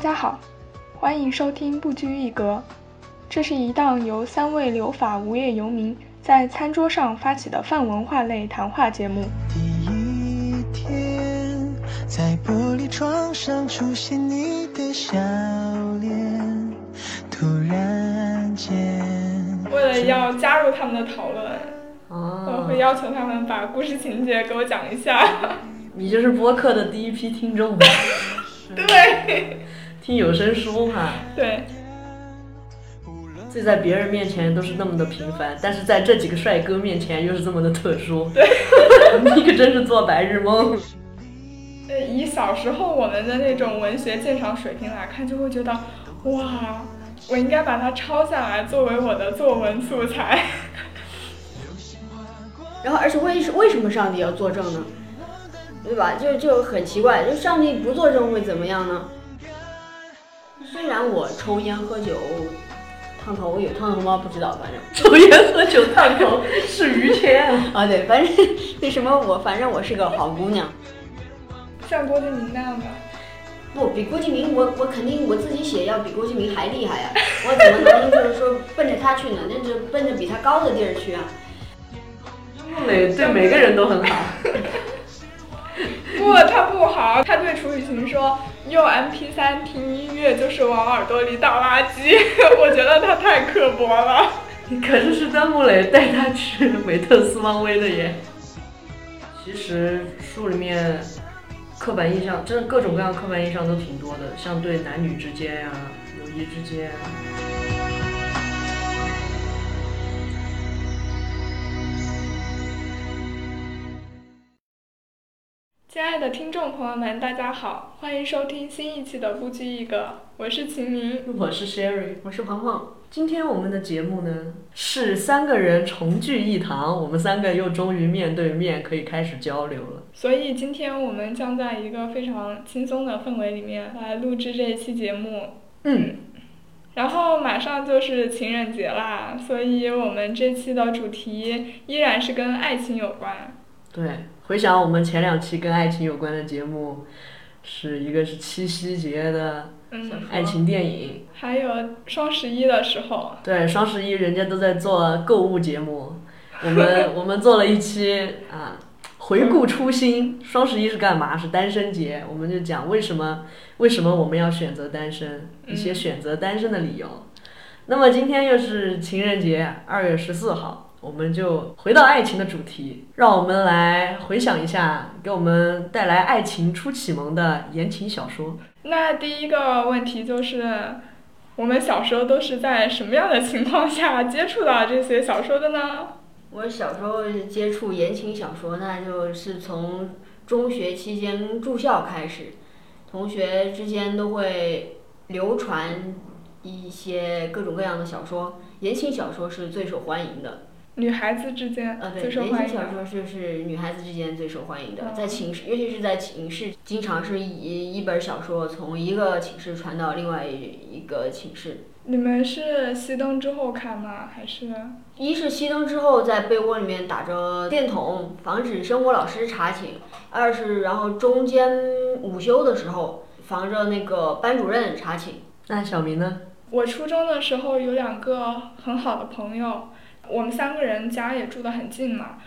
家好，欢迎收听不拘一格。这是一档由三位留法无业游民在餐桌上发起的泛文化类谈话节目。第一天，在玻璃窗上出现你的笑脸，突然间。为了要加入他们的讨论，我哦，会要求他们把故事情节给我讲一下。你就是播客的第一批听众吧，对，听有声书哈，对，自己在别人面前都是那么的平凡，但是在这几个帅哥面前又是这么的特殊。对，你可真是做白日梦。呃，以小时候我们的那种文学鉴赏水平来看，就会觉得，哇，我应该把它抄下来作为我的作文素材。然后，而且为什为什么上帝要作证呢？对吧？就就很奇怪，就上帝不作证会怎么样呢？虽然我抽烟喝酒烫头有烫头吗？不知道，反正 抽烟喝酒烫头是于谦。啊对，反正 那什么我反正我是个好姑娘。像郭敬明那样的，不比郭敬明，我我肯定我自己写要比郭敬明还厉害呀！我怎么能就是说奔着他去呢？那就奔着比他高的地儿去啊！孟磊对每个人都很好。不，他不好，他对楚雨荨说，用 MP 3听音乐就是往耳朵里倒垃圾。我觉得他太刻薄了。可是是张木磊带他去美特斯邦威的耶。其实书里面刻板印象，真的各种各样刻板印象都挺多的，像对男女之间呀、友谊之间。亲爱的听众朋友们，大家好，欢迎收听新一期的不拘一格，我是秦明。我是 Sherry，我是鹏鹏，今天我们的节目呢是三个人重聚一堂，我们三个又终于面对面可以开始交流了。所以今天我们将在一个非常轻松的氛围里面来录制这一期节目。嗯，然后马上就是情人节啦，所以我们这期的主题依然是跟爱情有关。对，回想我们前两期跟爱情有关的节目，是一个是七夕节的嗯，爱情电影，还有双十一的时候，对，双十一人家都在做购物节目，我们 我们做了一期啊，回顾初心。双十一是干嘛？是单身节，我们就讲为什么为什么我们要选择单身，一些嗯选择单身的理由。那么今天又是情人节，二月十四号。我们就回到爱情的主题，让我们来回想一下给我们带来爱情初启蒙的言情小说。那第一个问题就是，我们小时候都是在什么样的情况下接触到这些小说的呢？我小时候接触言情小说，那就是从中学期间住校开始，同学之间都会流传一些各种各样的小说，言情小说是最受欢迎的。女孩子之间呃，对，最受言欢迎的。情小说就是女孩子之间最受欢迎的，哦在寝室，尤其是在寝室，经常是以一本小说从一个寝室传到另外一个寝室。你们是熄灯之后看吗？还是？一是熄灯之后在被窝里面打着电筒，防止生活老师查寝；二是然后中间午休的时候，防着那个班主任查寝。那小明呢？我初中的时候有两个很好的朋友，我们三个人家也住得很近嘛，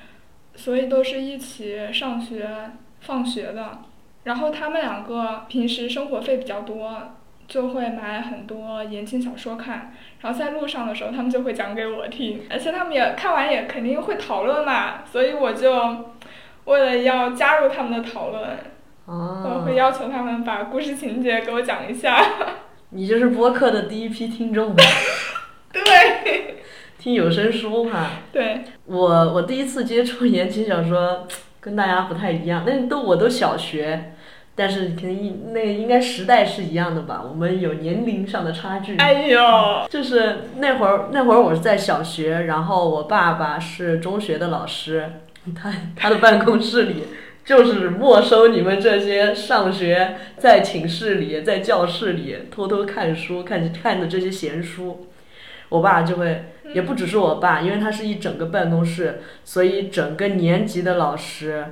所以都是一起上学、放学的。然后他们两个平时生活费比较多，就会买很多言情小说看。然后在路上的时候，他们就会讲给我听，而且他们也看完也肯定会讨论嘛，所以我就为了要加入他们的讨论，我哦会，要求他们把故事情节给我讲一下。你就是播客的第一批听众，对听有声书哈。对，我我第一次接触言情小说，跟大家不太一样，那都我都小学，但是肯定那应该时代是一样的吧？我们有年龄上的差距。哎呦，就是那会儿，那会儿我是在小学，然后我爸爸是中学的老师，他他的办公室里 就是没收你们这些上学在寝室里、在教室里偷偷看书、看看的这些闲书。我爸就会，也不只是我爸，因为他是一整个办公室，所以整个年级的老师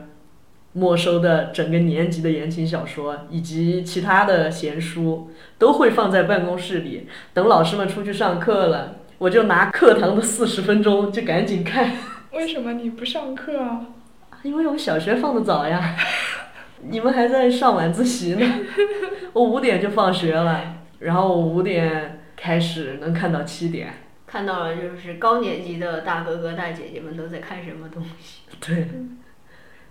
没收的整个年级的言情小说以及其他的闲书，都会放在办公室里，等老师们出去上课了，我就拿课堂的四十分钟就赶紧看，为什么你不上课啊？因为我小学放的早呀，你们还在上晚自习呢，我五点就放学了，然后我五点开始能看到七点，看到了就是高年级的大哥哥大姐姐们都在看什么东西。对。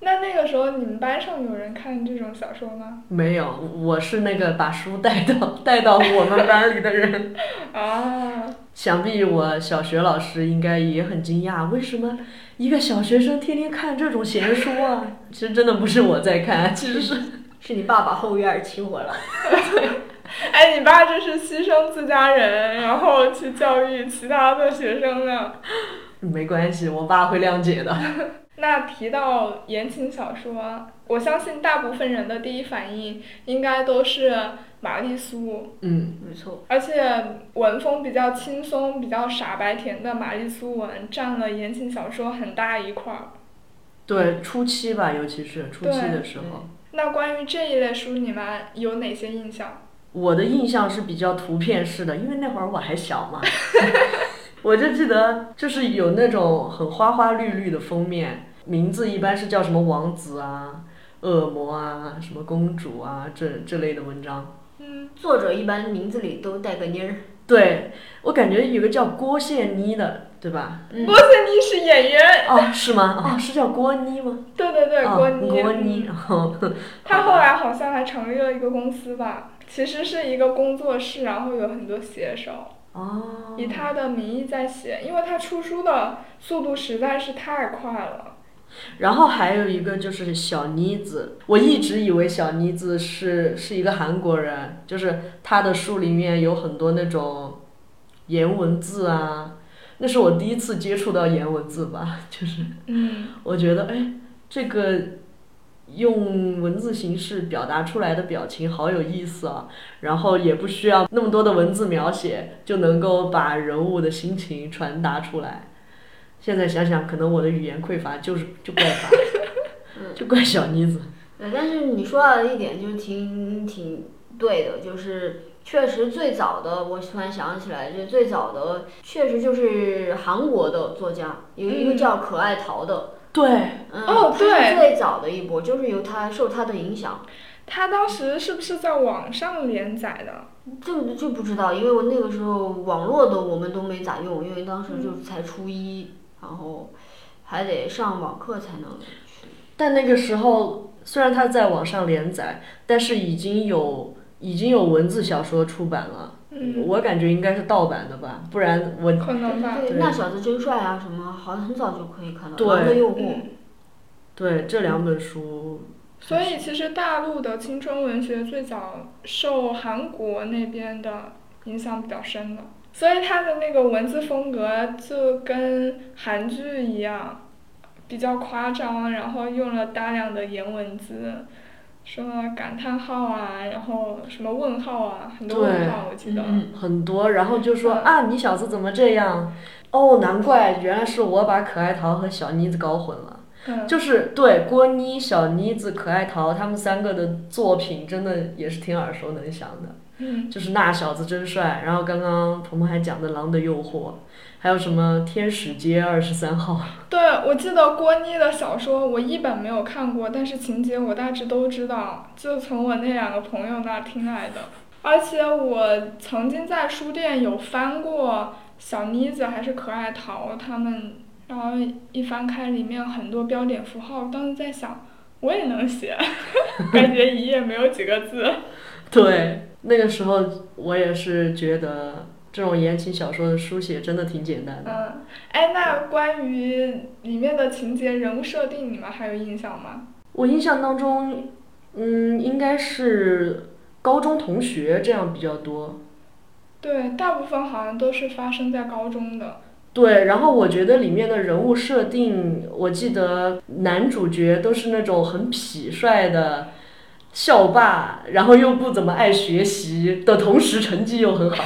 那那个时候你们班上有人看这种小说吗？没有，我是那个把书带到带到我们班里的人。啊，想必我小学老师应该也很惊讶，为什么一个小学生天天看这种闲书啊？其实真的不是我在看，其实是是你爸爸后院起火了。哎，你爸这是牺牲自家人，然后去教育其他的学生呢。没关系，我爸会谅解的。那提到言情小说，我相信大部分人的第一反应应该都是玛丽苏，嗯，没错。而且文风比较轻松、比较傻白甜的玛丽苏文占了言情小说很大一块儿。对，初期吧，尤其是初期的时候。那关于这一类书，你们有哪些印象？我的印象是比较图片式的，因为那会儿我还小嘛，我就记得就是有那种很花花绿绿的封面。名字一般是叫什么王子啊、恶魔啊、什么公主啊这这类的文章。嗯，作者一般名字里都带个妮儿。对，我感觉有个叫郭羡妮的，对吧？郭羡妮是演员。哦，是吗？哦，是叫郭妮吗？对对对，郭妮。郭妮。哦。他后来好像还成立了一个公司吧？其实是一个工作室，然后有很多写手。哦。以他的名义在写，因为他出书的速度实在是太快了。然后还有一个就是小妮子，我一直以为小妮子是是一个韩国人，就是他的书里面有很多那种颜文字啊，那是我第一次接触到颜文字吧，就是，嗯我觉得哎，这个用文字形式表达出来的表情好有意思啊，然后也不需要那么多的文字描写，就能够把人物的心情传达出来。现在想想，可能我的语言匮乏，就是就怪他，就怪小妮子。对，但是你说到的一点就挺挺对的，就是确实最早的，我突然想起来，就最早的确实就是韩国的作家，有一个叫可爱桃的。对。嗯。哦，对。最早的一波就是由他受他的影响。他当时是不是在网上连载的？这就不知道，因为我那个时候网络的我们都没咋用，因为当时就才初一。然后还得上网课才能去。但那个时候虽然他在网上连载，但是已经有已经有文字小说出版了。嗯。我感觉应该是盗版的吧，不然我。可能吧。对，那小子真帅啊！什么好像很早就可以看到。狼的诱惑。对，这两本书。所以其实大陆的青春文学最早受韩国那边的影响比较深的。所以他的那个文字风格就跟韩剧一样，比较夸张，然后用了大量的颜文字，什么感叹号啊，然后什么问号啊，很多问号我记得。很多，然后就说啊，你小子怎么这样？哦，难怪，原来是我把可爱桃和小妮子搞混了。就是对郭妮、小妮子、可爱桃他们三个的作品，真的也是挺耳熟能详的。就是那小子真帅，然后刚刚鹏鹏还讲的《狼的诱惑》，还有什么《天使街二十三号》。对，我记得郭妮的小说，我一本没有看过，但是情节我大致都知道，就从我那两个朋友那听来的。而且我曾经在书店有翻过小妮子还是可爱桃他们，然后一翻开里面很多标点符号，当时在想，我也能写，感觉一页没有几个字。对。那个时候我也是觉得这种言情小说的书写真的挺简单的。嗯，哎，那关于里面的情节、人物设定，你们还有印象吗？我印象当中，嗯，应该是高中同学这样比较多。对，大部分好像都是发生在高中的。对，然后我觉得里面的人物设定，我记得男主角都是那种很痞帅的。校霸，然后又不怎么爱学习的同时，成绩又很好，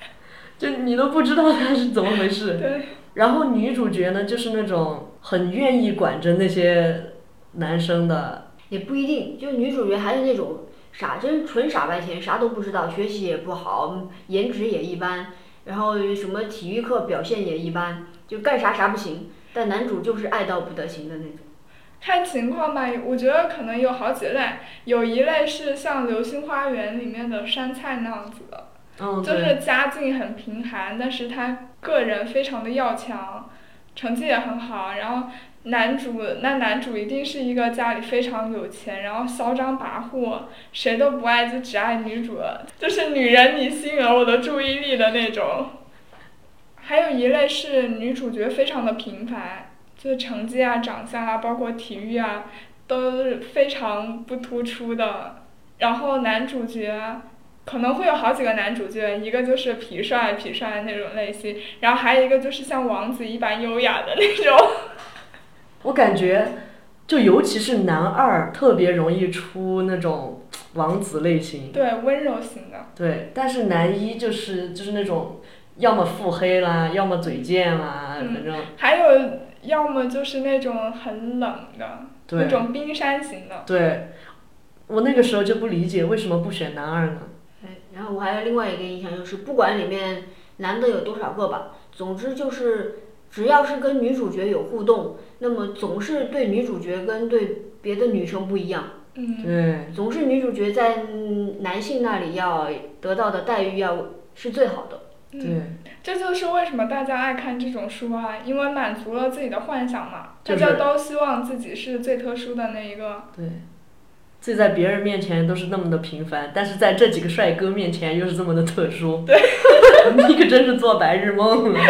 就你都不知道他是怎么回事。对。然后女主角呢，就是那种很愿意管着那些男生的，也不一定，就女主角还是那种傻，真纯傻白甜，啥都不知道，学习也不好，颜值也一般，然后什么体育课表现也一般，就干啥啥不行。但男主就是爱到不得行的那种。看情况吧，我觉得可能有好几类，有一类是像《流星花园》里面的杉菜那样子的，嗯，就是家境很贫寒，但是他个人非常的要强，成绩也很好。然后男主，那男主一定是一个家里非常有钱，然后嚣张跋扈，谁都不爱就只爱女主，就是女人你吸引了我的注意力的那种。还有一类是女主角非常的平凡，就是成绩啊、长相啊，包括体育啊，都是非常不突出的。然后男主角可能会有好几个男主角，一个就是痞帅痞帅那种类型，然后还有一个就是像王子一般优雅的那种。我感觉，就尤其是男二特别容易出那种王子类型，对，温柔型的。对，但是男一就是就是那种要么腹黑啦，要么嘴贱啦，嗯反正还有要么就是那种很冷的，那种冰山型的。对，我那个时候就不理解为什么不选男二呢？哎，然后我还有另外一个印象就是，不管里面男的有多少个吧，总之就是只要是跟女主角有互动，那么总是对女主角跟对别的女生不一样，嗯，对，总是女主角在嗯男性那里要得到的待遇要是最好的。嗯，对，这就是为什么大家爱看这种书啊，因为满足了自己的幻想嘛。就是大家都希望自己是最特殊的那一个。对，自己在别人面前都是那么的平凡，但是在这几个帅哥面前又是这么的特殊。对，你可真是做白日梦了。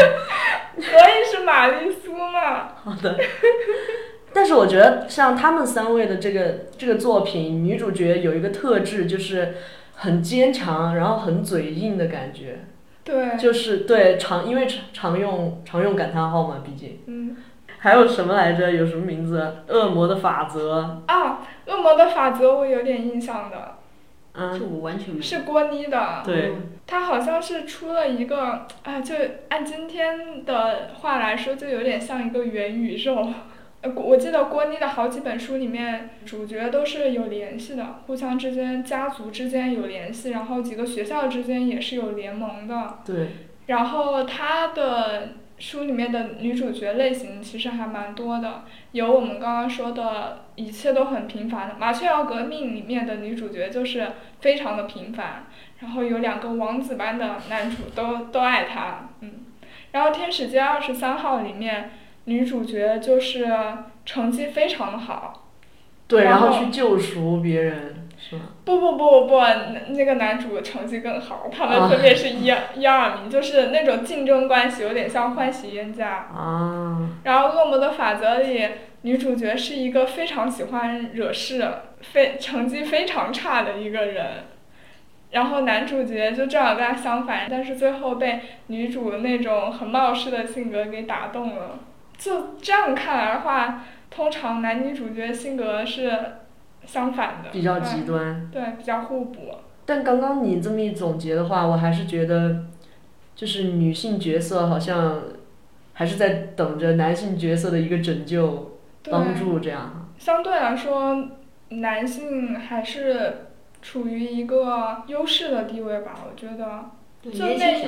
所以是玛丽苏嘛。好的。但是我觉得像他们三位的这个这个作品，女主角有一个特质，就是很坚强，然后很嘴硬的感觉，对。就是对常因为常常用常用感叹号嘛，毕竟。嗯还有什么来着？有什么名字？恶魔的法则。啊，恶魔的法则我有点印象的，这嗯，我完全没有。是郭妮的。对，他好像是出了一个啊，就按今天的话来说，就有点像一个元宇宙。呃，我记得郭妮的好几本书里面，主角都是有联系的，互相之间、家族之间有联系，然后几个学校之间也是有联盟的。对，然后她的书里面的女主角类型其实还蛮多的，有我们刚刚说的一切都很平凡的《麻雀要革命》里面的女主角就是非常的平凡，然后有两个王子般的男主都都爱她，嗯，然后《天使街二十三号》里面女主角就是成绩非常的好，对，然然后后去救赎别人，是吗？不不不不，那那个男主成绩更好，他们啊分别是一、一二名，就是那种竞争关系，有点像欢喜冤家。啊，然后《恶魔的法则》里，女主角是一个非常喜欢惹事、非成绩非常差的一个人，然后男主角就正好跟她相反，但是最后被女主那种很冒失的性格给打动了。就这样看来的话，通常男女主角性格是相反的，比较极端。对，比较互补。但刚刚你这么一总结的话，我还是觉得，就是女性角色好像还是在等着男性角色的一个拯救、帮助这样。相对来说，男性还是处于一个优势的地位吧，我觉得。就那。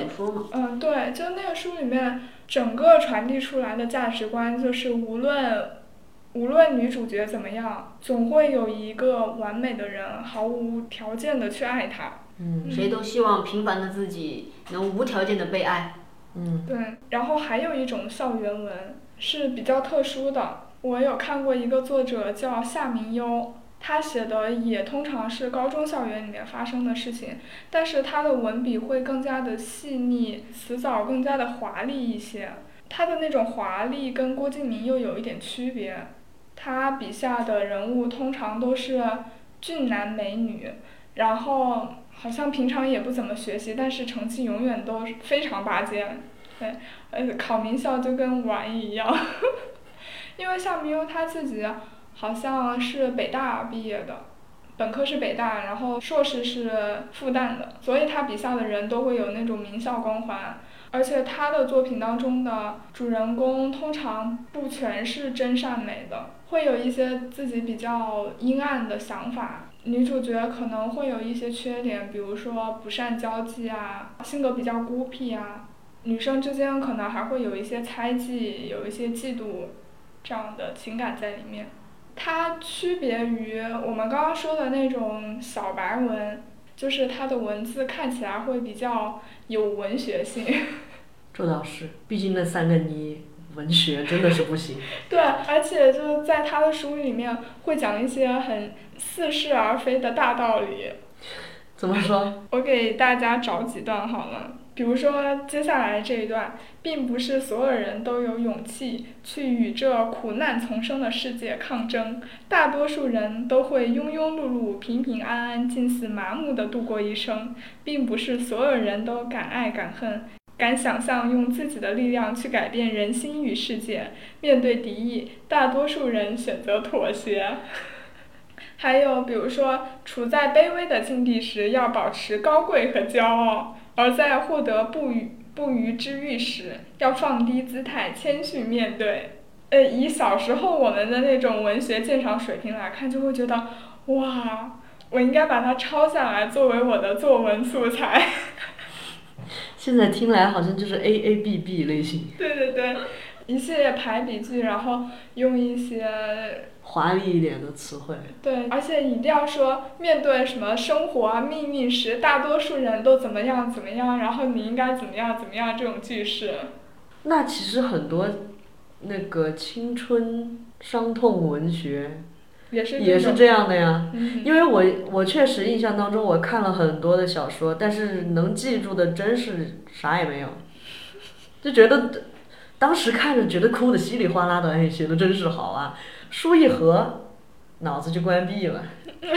嗯，对，就那个书里面整个传递出来的价值观，就是无论无论女主角怎么样，总会有一个完美的人毫无条件的去爱她。嗯谁都希望平凡的自己能无条件的被爱。嗯对，然后还有一种校园文是比较特殊的，我有看过一个作者叫夏明优，他写的也通常是高中校园里面发生的事情，但是他的文笔会更加的细腻，词藻更加的华丽一些。他的那种华丽跟郭敬明又有一点区别，他笔下的人物通常都是俊男美女，然后好像平常也不怎么学习，但是成绩永远都非常拔尖，对，呃，考名校就跟玩一样。因为夏明优他自己好像是北大毕业的，本科是北大，然后硕士是复旦的，所以他笔下的人都会有那种名校光环。而且他的作品当中的主人公通常不全是真善美的，会有一些自己比较阴暗的想法。女主角可能会有一些缺点，比如说不善交际啊，性格比较孤僻啊。女生之间可能还会有一些猜忌，有一些嫉妒，这样的情感在里面。它区别于我们刚刚说的那种小白文，就是它的文字看起来会比较有文学性。这倒是，毕竟那三个你文学真的是不行。对，而且就是在他的书里面会讲一些很似是而非的大道理。怎么说？我给大家找几段好了。比如说接下来这一段，并不是所有人都有勇气去与这苦难丛生的世界抗争，大多数人都会庸庸碌碌、平平安安、近似麻木地度过一生，并不是所有人都敢爱敢恨，敢想象用自己的力量去改变人心与世界。面对敌意，大多数人选择妥协。还有比如说，处在卑微的境地时，要保持高贵和骄傲。而在获得不虞不虞之欲时，要放低姿态，谦逊面对。呃，以小时候我们的那种文学鉴赏水平来看，就会觉得，哇，我应该把它抄下来作为我的作文素材。现在听来好像就是 A A B B 类型。对对对，一系列排比句，然后用一些。华丽一点的词汇。对，而且一定要说，面对什么生活啊、命运时，大多数人都怎么样怎么样，然后你应该怎么样怎么样这种句式。那其实很多，那个青春伤痛文学，也是也是这样的呀。嗯。因为我我确实印象当中我看了很多的小说，但是能记住的真是啥也没有，就觉得当时看着觉得哭的稀里哗啦的，哎，写的真是好啊。书一合，脑子就关闭了，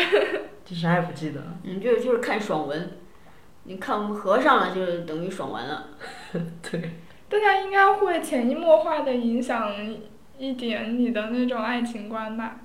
就啥也不记得了。嗯，就就是看爽文，你看合上了就等于爽完了。对。大家应该会潜移默化的影响一点你的那种爱情观吧，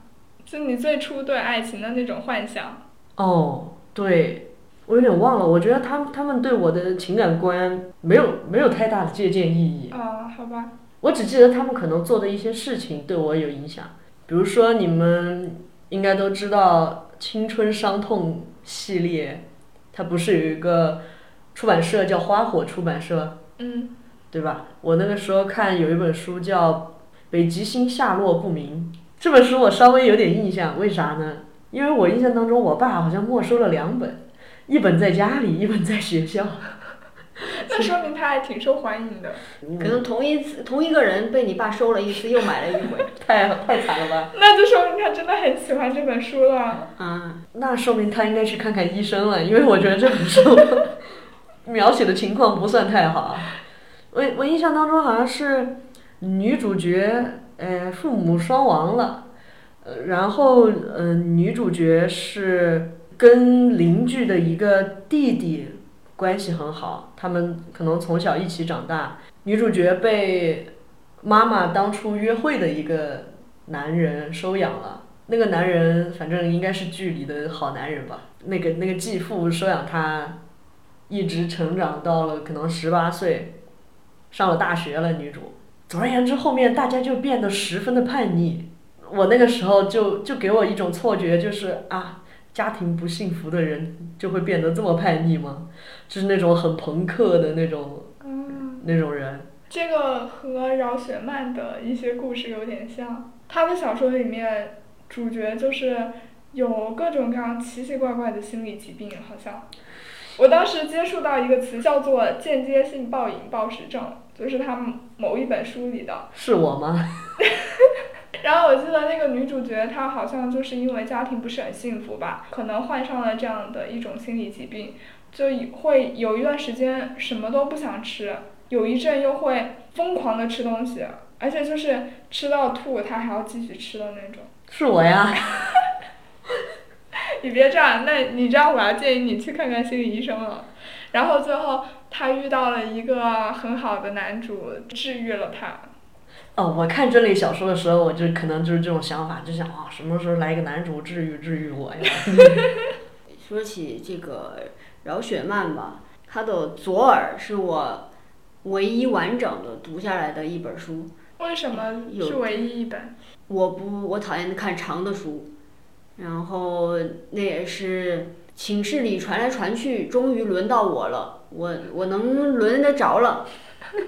就你最初对爱情的那种幻想。哦，对，我有点忘了。我觉得他们他们对我的情感观没有没有太大的借鉴意义。啊，好吧。我只记得他们可能做的一些事情对我有影响。比如说，你们应该都知道《青春伤痛》系列，它不是有一个出版社叫花火出版社？嗯。对吧？我那个时候看有一本书叫《北极星下落不明》，这本书我稍微有点印象，为啥呢？因为我印象当中，我爸好像没收了两本，一本在家里，一本在学校。那说明他还挺受欢迎的。可能同一次同一个人被你爸收了一次，又买了一回，太太惨了吧？那就说明他真的很喜欢这本书了。啊，那说明他应该去看看医生了，因为我觉得这本书 描写的情况不算太好。我我印象当中好像是女主角呃父母双亡了，呃然后呃女主角是跟邻居的一个弟弟。关系很好，他们可能从小一起长大。女主角被妈妈当初约会的一个男人收养了，那个男人反正应该是剧里的好男人吧。那个那个继父收养她，一直成长到了可能十八岁，上了大学了。女主，总而言之，后面大家就变得十分的叛逆。我那个时候就就给我一种错觉，就是啊。家庭不幸福的人就会变得这么叛逆吗？就是那种很朋克的那种，那种人。这个和饶雪漫的一些故事有点像。他的小说里面，主角就是有各种各样奇奇怪怪的心理疾病，好像。我当时接触到一个词叫做间接性暴饮暴食症，就是他某一本书里的。是我吗？然后我记得那个女主角，她好像就是因为家庭不是很幸福吧，可能患上了这样的一种心理疾病，就会有一段时间什么都不想吃，有一阵又会疯狂的吃东西，而且就是吃到吐，她还要继续吃的那种。是我呀。你别这样，那你这样我要建议你去看看心理医生了。然后最后她遇到了一个很好的男主，治愈了她。哦，我看这类小说的时候，我就可能就是这种想法，就想啊，什么时候来一个男主治愈治愈我呀？说起这个饶雪漫吧，他的《左耳》是我唯一完整的读下来的一本书。为什么有是唯一一本？我不，我讨厌看长的书，然后那也是寝室里传来传去，终于轮到我了，我我能轮得着了，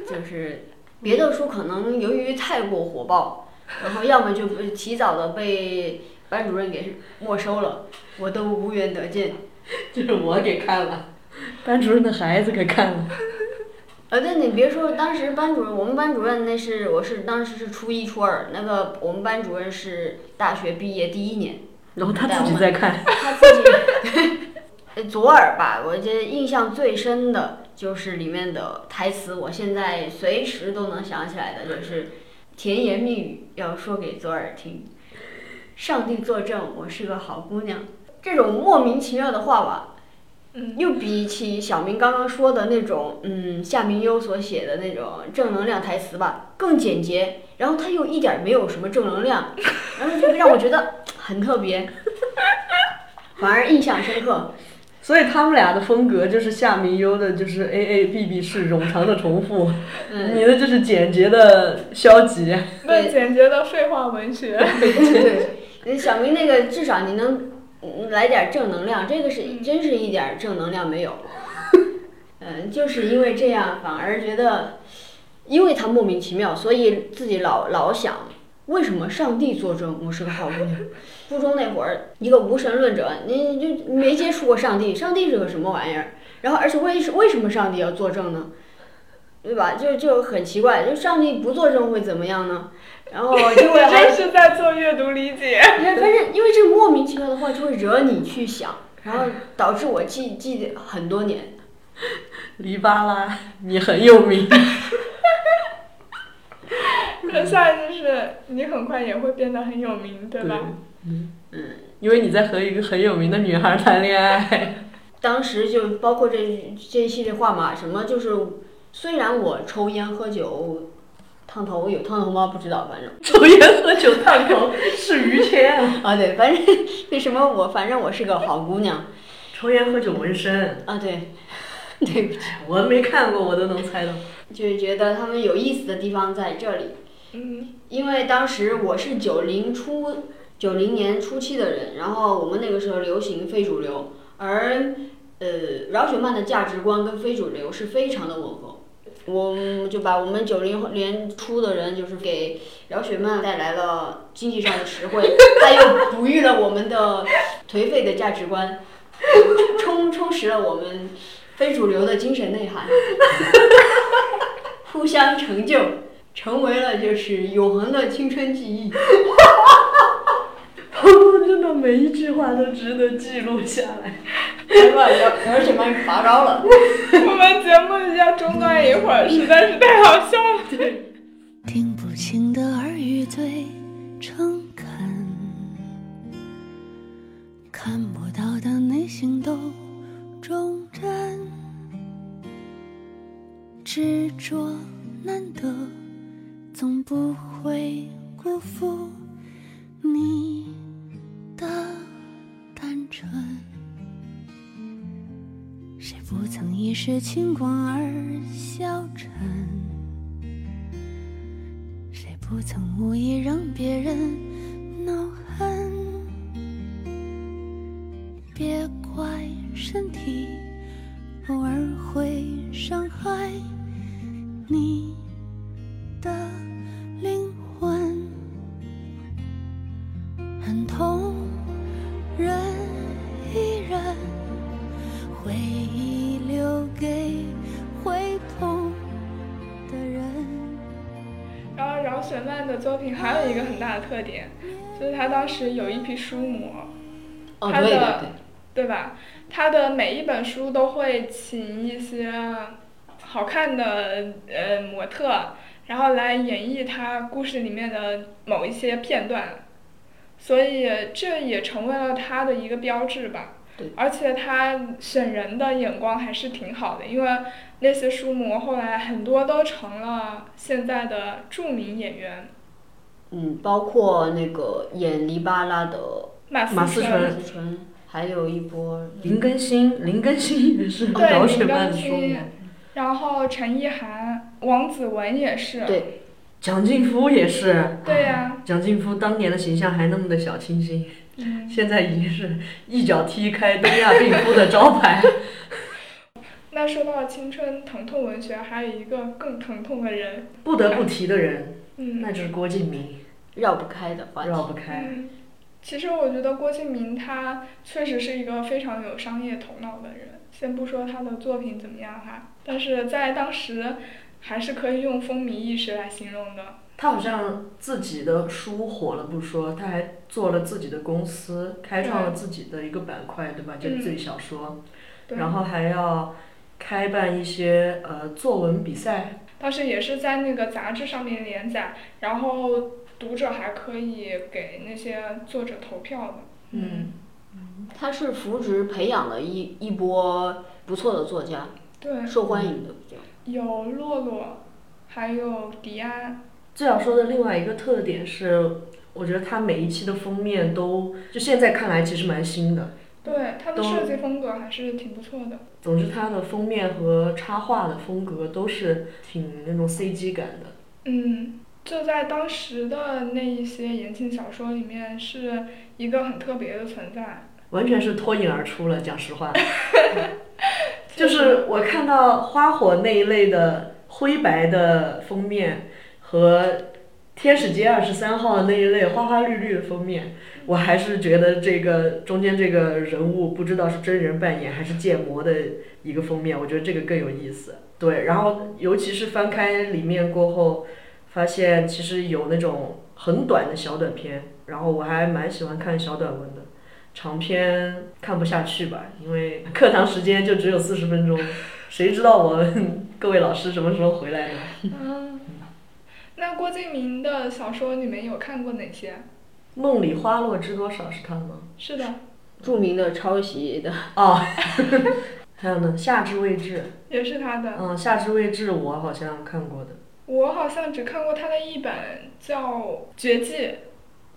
就是别的书可能由于太过火爆，然后要么就被提早的被班主任给没收了，我都无缘得见。就是我给看了，班主任的孩子给看了。呃，对，你别说，当时班主任，我们班主任那是我是当时是初一初二，那个我们班主任是大学毕业第一年。然后他自己在看，他自己，呃左耳吧，我觉得印象最深的就是里面的台词，我现在随时都能想起来的，就是甜言蜜语要说给左耳听。上帝作证，我是个好姑娘。这种莫名其妙的话吧，嗯，又比起小明刚刚说的那种，嗯，夏明优所写的那种正能量台词吧，更简洁，然后他又一点儿没有什么正能量，然后就让我觉得很特别，反而印象深刻。所以他们俩的风格就是夏明优的，就是 A A B B 式冗长的重复，嗯，你的就是简洁的消极。对简洁的废话文学。对，小明那个至少你能嗯来点儿正能量，这个是真是一点儿正能量没有。嗯，就是因为这样，反而觉得，因为他莫名其妙，所以自己老老想，为什么上帝作证我是个好姑娘？初 中那会儿，一个无神论者，你你就没接触过上帝，上帝是个什么玩意儿？然后，而且为什为什么上帝要作证呢？对吧？就就很奇怪，就上帝不作证会怎么样呢？然后就会还这 是在做阅读理解。反正因为这莫名其妙的话就会惹你去想，然后导致我记记得很多年。黎巴拉，你很有名。那下一句是你很快也会变得很有名，对吧？嗯，嗯，因为你在和一个很有名的女孩谈恋爱。当时就包括这这一系列话嘛，什么就是虽然我抽烟喝酒，烫头有烫头吗？不知道，反正 抽烟喝酒烫头是于谦。啊对，反正那什么我反正我是个好姑娘抽烟喝酒纹身，啊对，对不起，我没看过，我都能猜到。就是觉得他们有意思的地方在这里。嗯，因为当时我是九零初九零年初期的人，然后我们那个时候流行非主流，而呃饶雪漫的价值观跟非主流是非常的吻合。我们就把我们九零年初的人，就是给饶雪漫带来了经济上的实惠，他又哺育了我们的颓废的价值观，充充实了我们非主流的精神内涵，互相成就。成为了就是永恒的青春记忆。真的每一句话都值得记录下来。来吧，姚姚雪漫拔高了。我们节目要中断一会儿，实在是太好笑了。听不清的耳语最诚恳，看不到的内心都忠贞，执着难得，总不会辜负你的单纯。谁不曾一时轻狂而消沉？谁不曾无意让别人恼恨？别怪身体偶尔会伤害你的灵魂，很痛人依然，回忆留给会痛的人。然后饶雪漫的作品还有一个很大的特点，就是她当时有一批书模，哦，他的对对对，对吧？她的每一本书都会请一些好看的呃模特，然后来演绎他故事里面的某一些片段，所以这也成为了他的一个标志吧对。而且他选人的眼光还是挺好的，因为那些书模后来很多都成了现在的著名演员。嗯，包括那个演黎巴拉的马马思纯还有一波林更新，林更新也是对饶雪林更漫的书新嘛。然后陈意涵、王子文也是。对蒋劲夫也是，对呀、蒋劲夫当年的形象还那么的小清新，嗯，现在已经是一脚踢开东亚病夫的招牌。那说到青春疼痛文学，还有一个更疼痛的人，不得不提的人，嗯，那就是郭敬明，绕不开的话题。绕不开。嗯，其实我觉得郭敬明他确实是一个非常有商业头脑的人。先不说他的作品怎么样哈，但是在当时还是可以用风靡一时来形容的。他好像自己的书火了不说，他还做了自己的公司，开创了自己的一个板块，对吧？就自己小说，对，然后还要开办一些呃作文比赛。当时也是在那个杂志上面连载，然后读者还可以给那些作者投票的。嗯，他是扶植培养了一一波不错的作家，对，受欢迎的比较。有洛洛，还有迪安。这小说的另外一个特点是，我觉得它每一期的封面都，就现在看来其实蛮新的。对，他的设计风格还是挺不错的。总之，它的封面和插画的风格都是挺那种 CG 感的。嗯，就在当时的那一些言情小说里面，是一个很特别的存在。完全是脱颖而出了，讲实话。就是我看到花火那一类的灰白的封面和天使街二十三号那一类花花绿绿的封面，我还是觉得这个中间这个人物不知道是真人扮演还是建模的一个封面，我觉得这个更有意思。对，然后尤其是翻开里面过后，发现其实有那种很短的小短片，然后我还蛮喜欢看小短文的。长篇看不下去吧，因为课堂时间就只有四十分钟，谁知道我们 各位老师什么时候回来呢？嗯，那郭敬明的小说你们有看过哪些？梦里花落知多少是他吗？是的，著名的抄袭的，哦，还有呢，夏至未至，也是他的。嗯，夏至未至我好像看过的。我好像只看过他的一本叫《绝技》，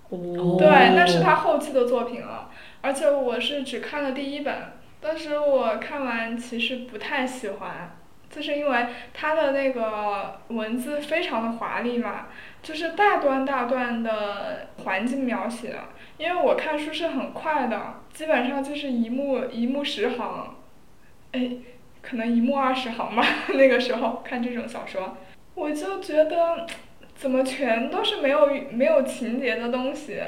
哦对，那是他后期的作品了。而且我是只看了第一本，当时我看完其实不太喜欢，就是因为它的那个文字非常的华丽嘛，就是大段大段的环境描写。因为我看书是很快的，基本上就是一目一目十行，哎，可能一目二十行吧。那个时候看这种小说，我就觉得怎么全都是没有没有情节的东西。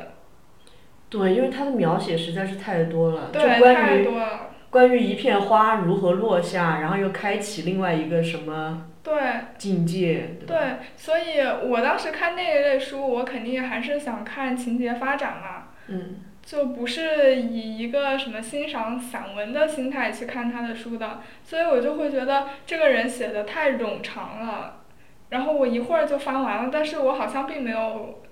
对，因为他的描写实在是太多了，就对，关于太多了。关于一片花如何落下，然后又开启另外一个什么对境界，对？对，所以我当时看那一类书，我肯定还是想看情节发展嘛，嗯，就不是以一个什么欣赏散文的心态去看他的书的，所以我就会觉得这个人写的太冗长了，然后我一会儿就翻完了，但是我好像并没有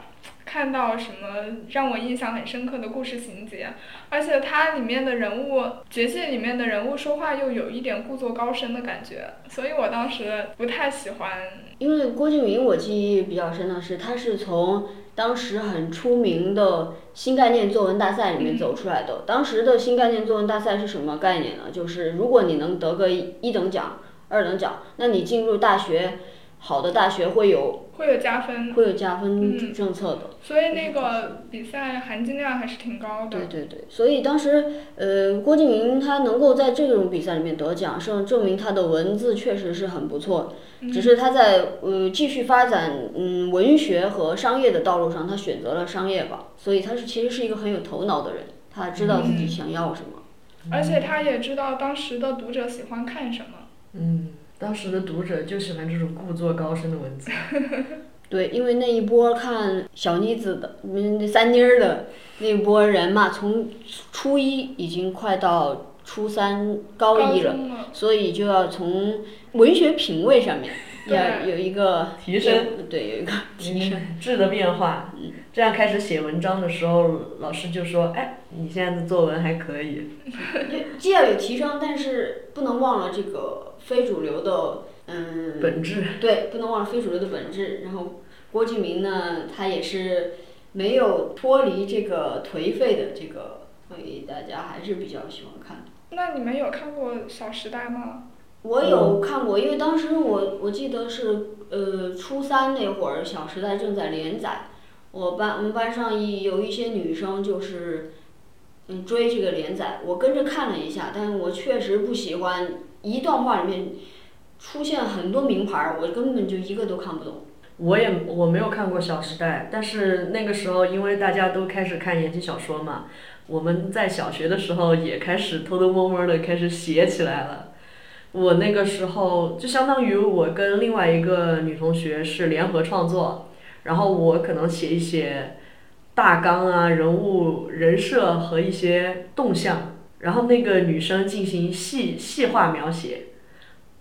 看到什么让我印象很深刻的故事情节，而且它里面的人物，绝技里面的人物说话又有一点故作高深的感觉，所以我当时不太喜欢。因为郭敬明我记忆比较深的是，他是从当时很出名的新概念作文大赛里面走出来的。当时的新概念作文大赛是什么概念呢？就是如果你能得个一一等奖、二等奖，那你进入大学，好的大学会有会有加分，会有加分嗯政策的。所以那个比赛含金量还是挺高的。对对对，所以当时呃，郭敬明他能够在这种比赛里面得奖，是证明他的文字确实是很不错。只是他在呃继续发展嗯文学和商业的道路上，他选择了商业吧，所以他是其实是一个很有头脑的人，他知道自己想要什么。而且他也知道当时的读者喜欢看什么。嗯，当时的读者就喜欢这种故作高深的文字。对，因为那一波看小妮子的，嗯，那三妮儿的那一波人嘛，从初一已经快到初三高一了，了，所以就要从文学品味上面要有一个提升，对，有一个提升。质的变化。这样开始写文章的时候，老师就说：“哎，你现在的作文还可以。既要有提升，但是不能忘了这个非主流的，嗯，本质。对，不能忘了非主流的本质。然后郭敬明呢，他也是没有脱离这个颓废的这个，所以大家还是比较喜欢看。那你们有看过《小时代》吗？我有看过，因为当时我我记得是呃初三那会儿，《小时代》正在连载，我班我们班上一有一些女生就是追这个连载，我跟着看了一下，但是我确实不喜欢一段话里面出现很多名牌，我根本就一个都看不懂。我也我没有看过《小时代》，但是那个时候因为大家都开始看言情小说嘛，我们在小学的时候也开始偷偷摸摸的开始写起来了。我那个时候就相当于我跟另外一个女同学是联合创作，然后我可能写一写大纲啊、人物人设和一些动向，然后那个女生进行细细化描写。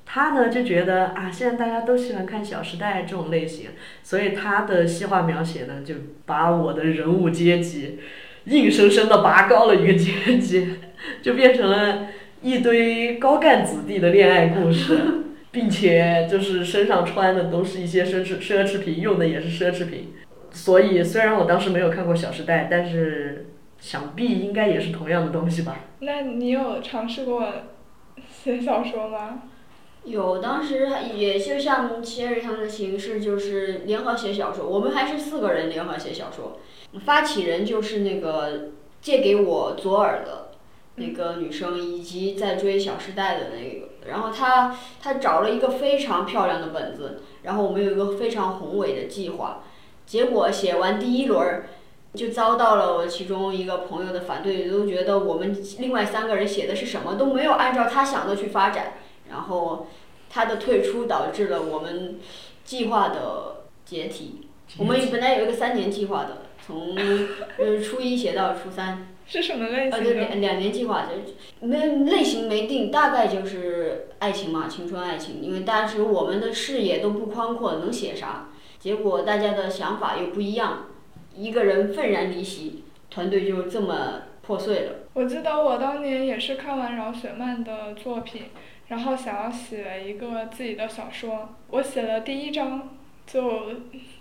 她呢就觉得啊，现在大家都喜欢看《小时代》这种类型，所以她的细化描写呢，就把我的人物阶级硬生生的拔高了一个阶级，就变成了。一堆高干子弟的恋爱故事，并且就是身上穿的都是一些奢侈奢侈品，用的也是奢侈品。所以虽然我当时没有看过《小时代》，但是想必应该也是同样的东西吧。那你有尝试过写小说吗？有，当时也就像切瑞他们的形式，就是联合写小说。我们还是四个人联合写小说，发起人就是那个借给我左耳的。那个女生以及在追《小时代》的那个，然后她她找了一个非常漂亮的本子，然后我们有一个非常宏伟的计划，结果写完第一轮儿，就遭到了我其中一个朋友的反对，都觉得我们另外三个人写的是什么都没有按照他想的去发展，然后他的退出导致了我们计划的解体。我们本来有一个三年计划的，从呃初一写到初三。是什么类型？呃，对，两两年计划，就没类型没定，大概就是爱情嘛，青春爱情。因为当时我们的视野都不宽阔，能写啥？结果大家的想法又不一样，一个人愤然离席，团队就这么破碎了。我记得我当年也是看完饶雪漫的作品，然后想要写一个自己的小说，我写了第一章就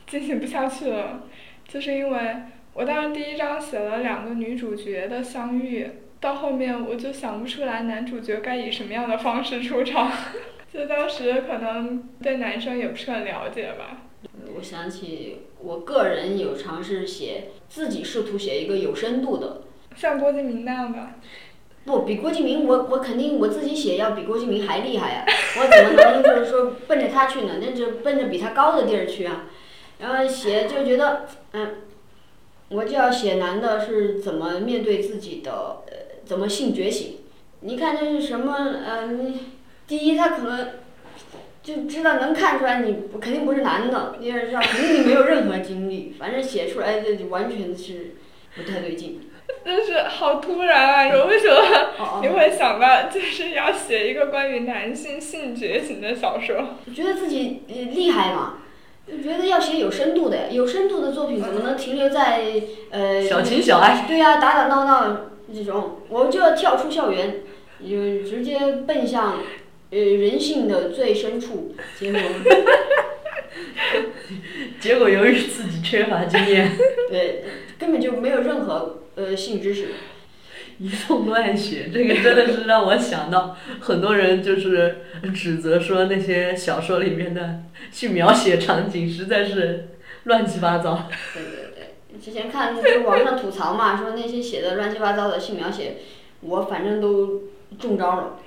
进行不下去了，就是因为。我当时第一章写了两个女主角的相遇，到后面我就想不出来男主角该以什么样的方式出场，就当时可能对男生也不是很了解吧。我想起我个人有尝试写，自己试图写一个有深度的，像郭敬明那样的。不比郭敬明，我我肯定我自己写要比郭敬明还厉害呀！我怎么能就是说奔着他去呢？那就奔着比他高的地儿去啊！然后写就觉得嗯。我就要写男的是怎么面对自己的，呃，怎么性觉醒？你看这是什么？呃，你第一他可能就知道能看出来你肯定不是男的，你也知道肯定你没有任何经历，反正写出来的就完全是不太对劲。但是好突然啊！你为什么你会想到就是要写一个关于男性性觉醒的小说？觉得自己厉害嘛。就觉得要写有深度的，有深度的作品怎么能停留在呃小情小爱？对呀，打打闹闹这种，我就要跳出校园，就直接奔向呃人性的最深处。结果，结果由于自己缺乏经验，对，根本就没有任何呃性知识。一通乱写，这个真的是让我想到很多人就是指责说那些小说里面的性描写场景实在是乱七八糟。对对对，之前看就是网上吐槽嘛，说那些写的乱七八糟的性描写，我反正都中招了。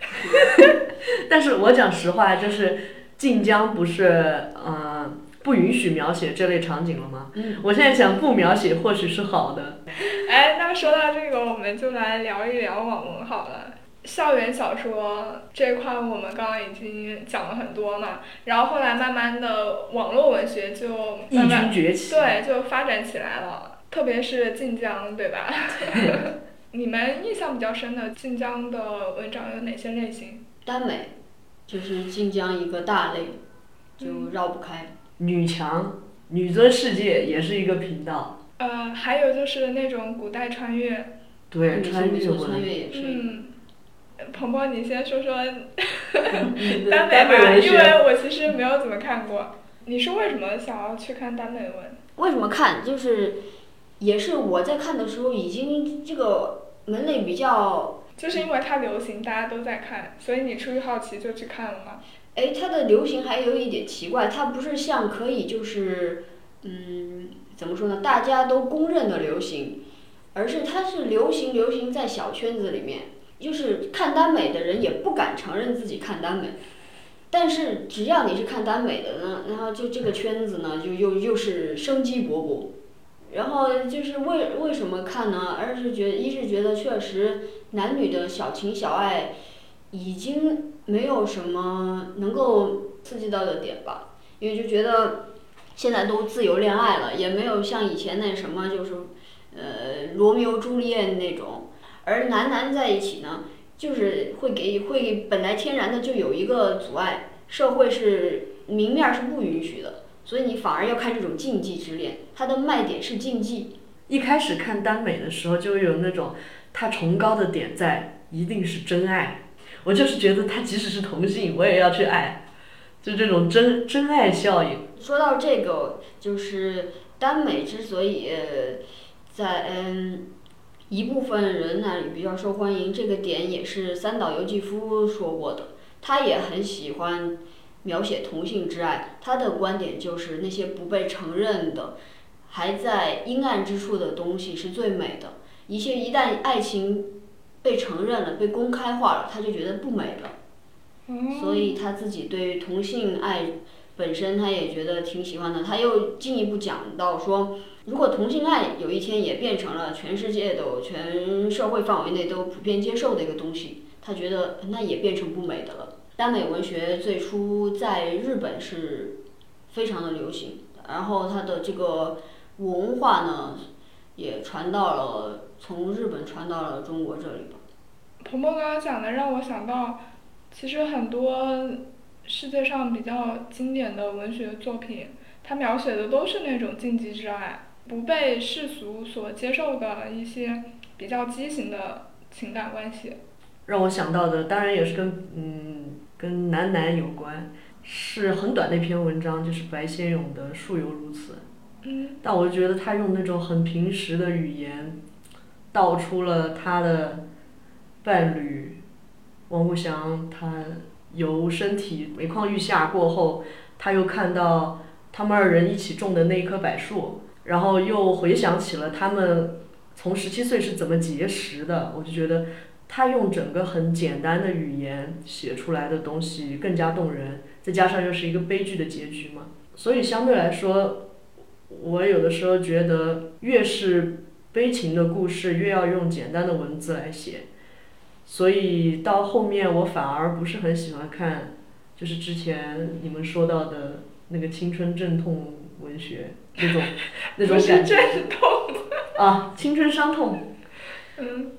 但是我讲实话，就是晋江不是嗯。不允许描写这类场景了吗？嗯，我现在想不描写或许是好的。哎，那说到这个，我们就来聊一聊网文好了。校园小说这块，我们刚刚已经讲了很多嘛。然后后来慢慢的，网络文学就慢慢崛起，对，就发展起来了。特别是晋江，对吧？你们印象比较深的晋江的文章有哪些类型？耽美，就是晋江一个大类，就绕不开。女强、女尊世界也是一个频道。呃，还有就是那种古代穿越。对，穿越穿越也是。嗯，鹏鹏，你先说说 耽美吧，因为我其实没有怎么看过。你是为什么想要去看耽美文？为什么看？就是也是我在看的时候，已经这个门类比较就是因为它流行，大家都在看，所以你出于好奇就去看了吗？哎，它的流行还有一点奇怪，它不是像可以就是，嗯，怎么说呢？大家都公认的流行，而是它是流行流行在小圈子里面，就是看耽美的人也不敢承认自己看耽美，但是只要你是看耽美的呢，然后就这个圈子呢，就又又是生机勃勃。然后就是为为什么看呢？而是觉一是觉得确实男女的小情小爱已经没有什么能够刺激到的点吧，因为就觉得现在都自由恋爱了，也没有像以前那什么就是呃罗密欧朱丽叶那种，而男男在一起呢，就是会给会本来天然的就有一个阻碍，社会是明面儿是不允许的，所以你反而要看这种禁忌之恋，它的卖点是禁忌。一开始看耽美的时候，就有那种它崇高的点在，一定是真爱。我就是觉得他即使是同性，我也要去爱，就这种真真爱效应。说到这个，就是耽美之所以呃在嗯一部分人那里比较受欢迎，这个点也是三岛由纪夫说过的。他也很喜欢描写同性之爱，他的观点就是那些不被承认的，还在阴暗之处的东西是最美的。一些一旦爱情被承认了、被公开化了，他就觉得不美了。所以他自己对同性爱本身，他也觉得挺喜欢的。他又进一步讲到说，如果同性爱有一天也变成了全世界都、全社会范围内都普遍接受的一个东西，他觉得那也变成不美的了。耽美文学最初在日本是非常的流行，然后它的这个文化呢，也传到了从日本传到了中国这里吧。鹏鹏刚刚讲的让我想到，其实很多世界上比较经典的文学作品，它描写的都是那种禁忌之爱，不被世俗所接受的一些比较畸形的情感关系。让我想到的，当然也是跟嗯跟男男有关，是很短的一篇文章，就是白先勇的《树犹如此》。嗯，但我觉得他用那种很平实的语言，道出了他的伴侣王步祥，他由身体每况愈下过后，他又看到他们二人一起种的那一棵柏树，然后又回想起了他们从十七岁是怎么结识的，我就觉得他用整个很简单的语言写出来的东西更加动人，再加上又是一个悲剧的结局嘛，所以相对来说，我有的时候觉得越是悲情的故事，越要用简单的文字来写，所以到后面我反而不是很喜欢看，就是之前你们说到的那个青春阵痛文学那种那种感觉。阵痛。啊，青春伤痛，嗯，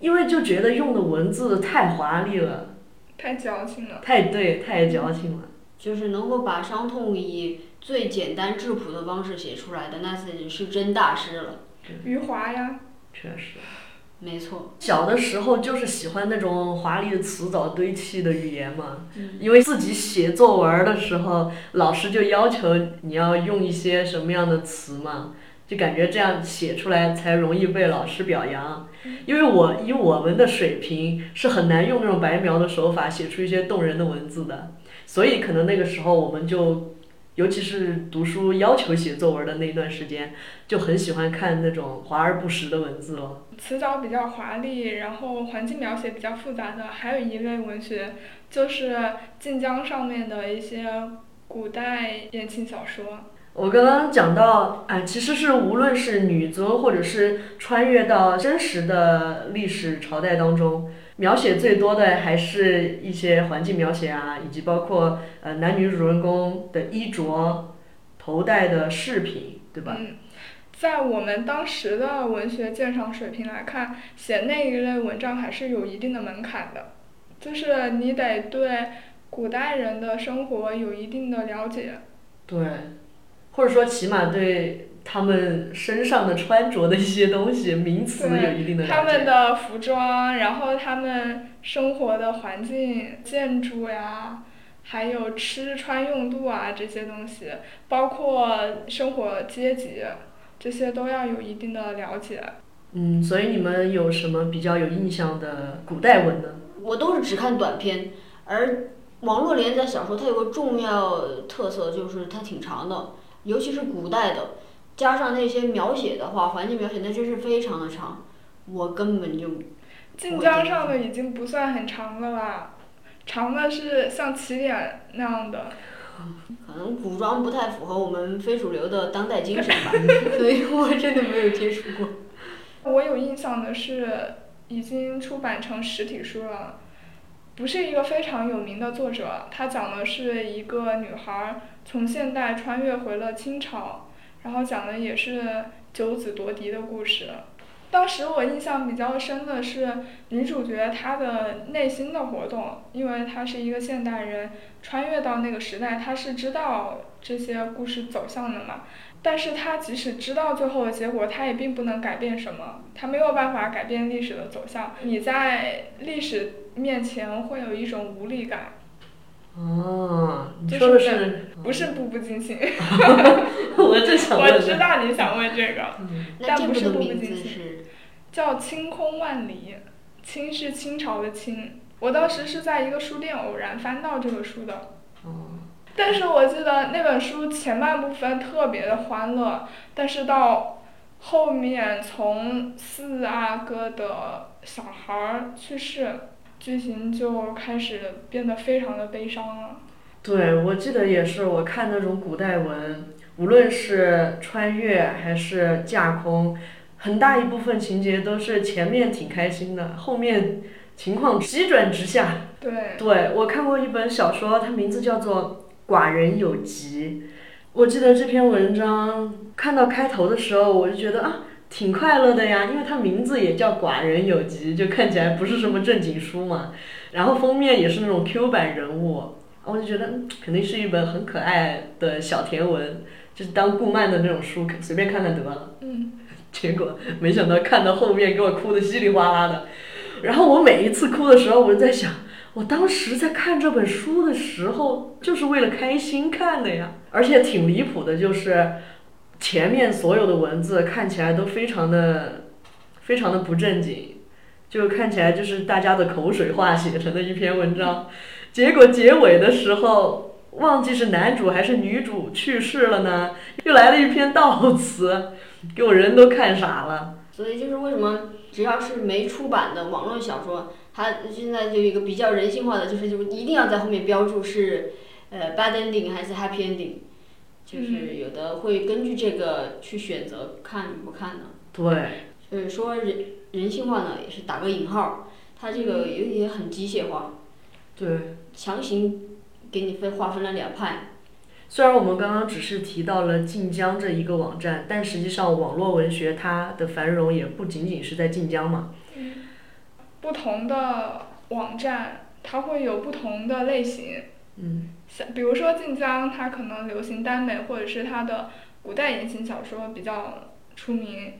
因为就觉得用的文字太华丽了，太矫情了。太对，太矫情了。就是能够把伤痛以最简单质朴的方式写出来的，那是是真大师了。余华呀，确实，没错，小的时候就是喜欢那种华丽的词藻堆砌的语言嘛，嗯。因为自己写作文的时候，老师就要求你要用一些什么样的词嘛，就感觉这样写出来才容易被老师表扬。因为我以我们的水平是很难用那种白描的手法写出一些动人的文字的，所以可能那个时候我们就，尤其是读书要求写作文的那段时间，就很喜欢看那种华而不实的文字了。词藻比较华丽，然后环境描写比较复杂的，还有一类文学，就是晋江上面的一些古代言情小说。我刚刚讲到，啊，其实是无论是女尊，或者是穿越到真实的历史朝代当中，描写最多的还是一些环境描写啊，以及包括呃男女主人公的衣着、头戴的饰品，对吧？嗯，在我们当时的文学鉴赏水平来看，写那一类文章还是有一定的门槛的，就是你得对古代人的生活有一定的了解。对，或者说起码对他们身上的穿着的一些东西名词有一定的了解。他们的服装，然后他们生活的环境、建筑呀，还有吃穿用度啊这些东西，包括生活阶级，这些都要有一定的了解。嗯，所以你们有什么比较有印象的古代文呢？我都是只看短篇，而网络连载小说它有个重要特色就是它挺长的，尤其是古代的，加上那些描写的话，环境描写那真是非常的长，我根本就晋江上的已经不算很长了吧，长的是像起点那样的。可能古装不太符合我们非主流的当代精神吧，所以我真的没有接触过。我有印象的是，已经出版成实体书了，不是一个非常有名的作者，他讲的是一个女孩从现代穿越回了清朝，然后讲的也是九子夺嫡的故事。当时我印象比较深的是女主角她的内心的活动，因为她是一个现代人，穿越到那个时代，她是知道这些故事走向的嘛。但是他即使知道最后的结果，他也并不能改变什么，他没有办法改变历史的走向。你在历史面前会有一种无力感。哦，你就说的是不是步步惊心？我正想我。知道你想问这个。那但不是步步惊心叫《清空万里》，清是清朝的清。我当时是在一个书店偶然翻到这个书的，哦，但是我记得那本书前半部分特别的欢乐，但是到后面从四阿哥的小孩儿去世，剧情就开始变得非常的悲伤了。对，我记得也是，我看那种古代文，无论是穿越还是架空，很大一部分情节都是前面挺开心的，后面情况急转直下。对，对，我看过一本小说，它名字叫做《寡人有疾》。我记得这篇文章看到开头的时候，我就觉得啊，挺快乐的呀，因为它名字也叫《寡人有疾》，就看起来不是什么正经书嘛。然后封面也是那种 Q 版人物，我就觉得嗯肯定是一本很可爱的小甜文，就是当顾漫的那种书，随便看看得了。嗯，结果没想到看到后面给我哭的稀里哗啦的，然后我每一次哭的时候，我就在想，我当时在看这本书的时候，就是为了开心看的呀，而且挺离谱的，就是前面所有的文字看起来都非常的，非常的不正经，就看起来就是大家的口水话写成的一篇文章，结果结尾的时候。忘记是男主还是女主去世了呢，又来了一篇悼词，给我人都看傻了。所以就是为什么只要是没出版的网络小说，它现在就有一个比较人性化的，就是就一定要在后面标注是呃 bad ending 还是 happy ending，就是有的会根据这个去选择看与不看的。对，所以说人人性化呢也是打个引号，它这个也也很机械化，对。强行给你分划分了两派。虽然我们刚刚只是提到了晋江这一个网站，但实际上网络文学它的繁荣也不仅仅是在晋江嘛。不同的网站它会有不同的类型，嗯，像比如说晋江，它可能流行耽美，或者是它的古代言情小说比较出名。